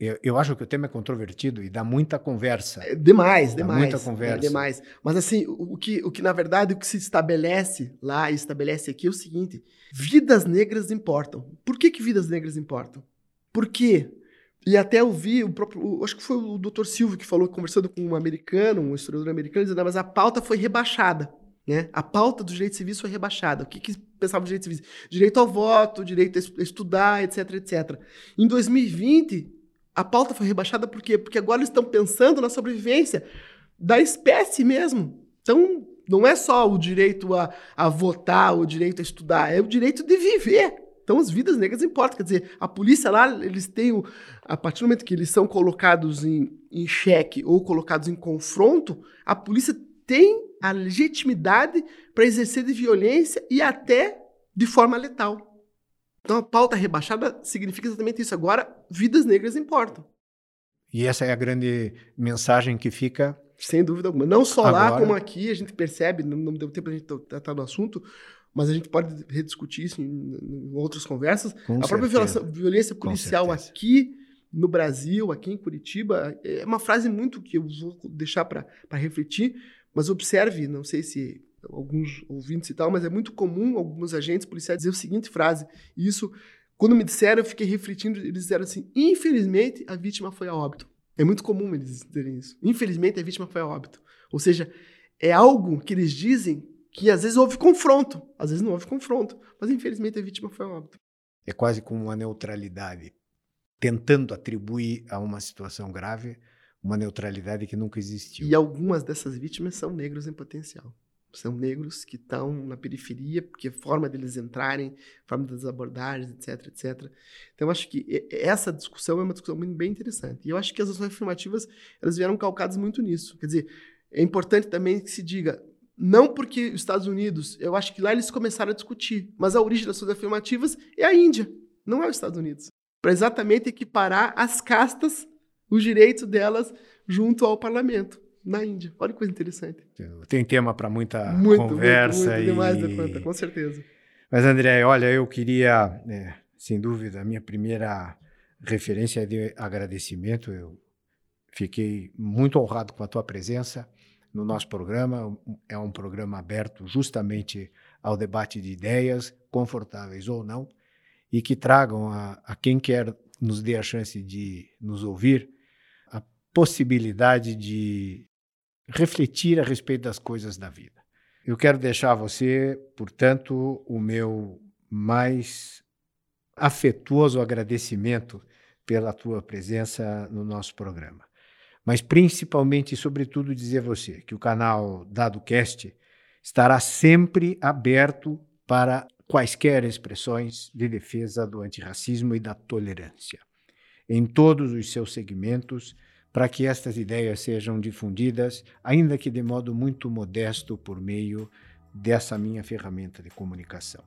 Eu, eu, acho que o tema é controvertido e dá muita conversa. É, demais, dá demais. Muita conversa. É, demais. Mas assim, o, que, o que na verdade o que se estabelece lá e estabelece aqui é o seguinte: vidas negras importam. Por que, que vidas negras importam? Por quê? E até eu vi o próprio. Acho que foi o Dr. Silvio que falou, conversando com um americano, um historiador americano, dizendo, mas a pauta foi rebaixada. Né? A pauta dos direitos civis foi rebaixada. O que, que pensava dos direitos civis? Direito ao voto, direito a estudar, etc, etc. Em 2020, a pauta foi rebaixada por quê? Porque agora eles estão pensando na sobrevivência da espécie mesmo. Então, não é só o direito a, a votar, o direito a estudar, é o direito de viver. Então, as vidas negras importam. Quer dizer, a polícia lá, eles têm, a partir do momento que eles são colocados em, em xeque ou colocados em confronto, a polícia tem a legitimidade para exercer de violência e até de forma letal. Então a pauta rebaixada significa exatamente isso. Agora, vidas negras importam. E essa é a grande mensagem que fica. Sem dúvida alguma. Não só agora. lá, como aqui, a gente percebe, não deu tempo a gente tratar do assunto, mas a gente pode rediscutir isso em, em outras conversas. Com a certeza. própria violência policial aqui no Brasil, aqui em Curitiba, é uma frase muito que eu vou deixar para refletir, mas observe, não sei se alguns ouvintes e tal, mas é muito comum alguns agentes policiais dizer a seguinte frase, e isso, quando me disseram, eu fiquei refletindo, eles disseram assim, infelizmente, a vítima foi a óbito. É muito comum eles dizerem isso. Infelizmente, a vítima foi a óbito. Ou seja, é algo que eles dizem que às vezes houve confronto, às vezes não houve confronto, mas infelizmente a vítima foi a óbito. É quase como uma neutralidade, tentando atribuir a uma situação grave uma neutralidade que nunca existiu. E algumas dessas vítimas são negros em potencial são negros que estão na periferia, porque a forma deles entrarem, a forma das abordagens, etc, etc. Então, acho que essa discussão é uma discussão bem interessante. E eu acho que as ações afirmativas, elas vieram calcadas muito nisso. Quer dizer, é importante também que se diga, não porque os Estados Unidos, eu acho que lá eles começaram a discutir, mas a origem das ações afirmativas é a Índia, não é os Estados Unidos. Para exatamente equiparar as castas, os direitos delas junto ao parlamento na Índia. Olha que coisa interessante. Tem tema para muita muito, conversa. Muito, muito, e... demais da conta, com certeza. Mas, André, olha, eu queria, é, sem dúvida, a minha primeira referência é de agradecimento. Eu fiquei muito honrado com a tua presença no nosso programa. É um programa aberto justamente ao debate de ideias, confortáveis ou não, e que tragam a, a quem quer nos dê a chance de nos ouvir a possibilidade de refletir a respeito das coisas da vida. Eu quero deixar a você, portanto, o meu mais afetuoso agradecimento pela tua presença no nosso programa. Mas principalmente e sobretudo dizer a você que o canal DadoCast estará sempre aberto para quaisquer expressões de defesa do antirracismo e da tolerância. Em todos os seus segmentos, para que estas ideias sejam difundidas, ainda que de modo muito modesto, por meio dessa minha ferramenta de comunicação.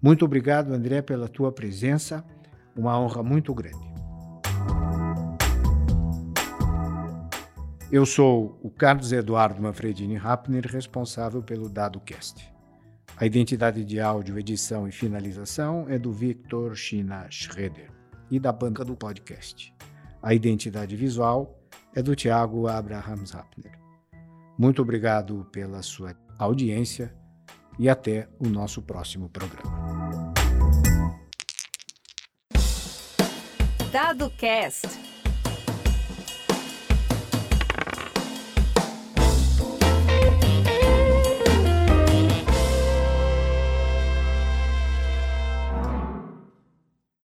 Muito obrigado, André, pela tua presença. Uma honra muito grande. Eu sou o Carlos Eduardo Manfredini Rappner, responsável pelo DadoCast. A identidade de áudio, edição e finalização é do Victor China Schroeder e da banca do podcast. A identidade visual é do Tiago Abrahams Rappner. Muito obrigado pela sua audiência e até o nosso próximo programa. Dado Cast.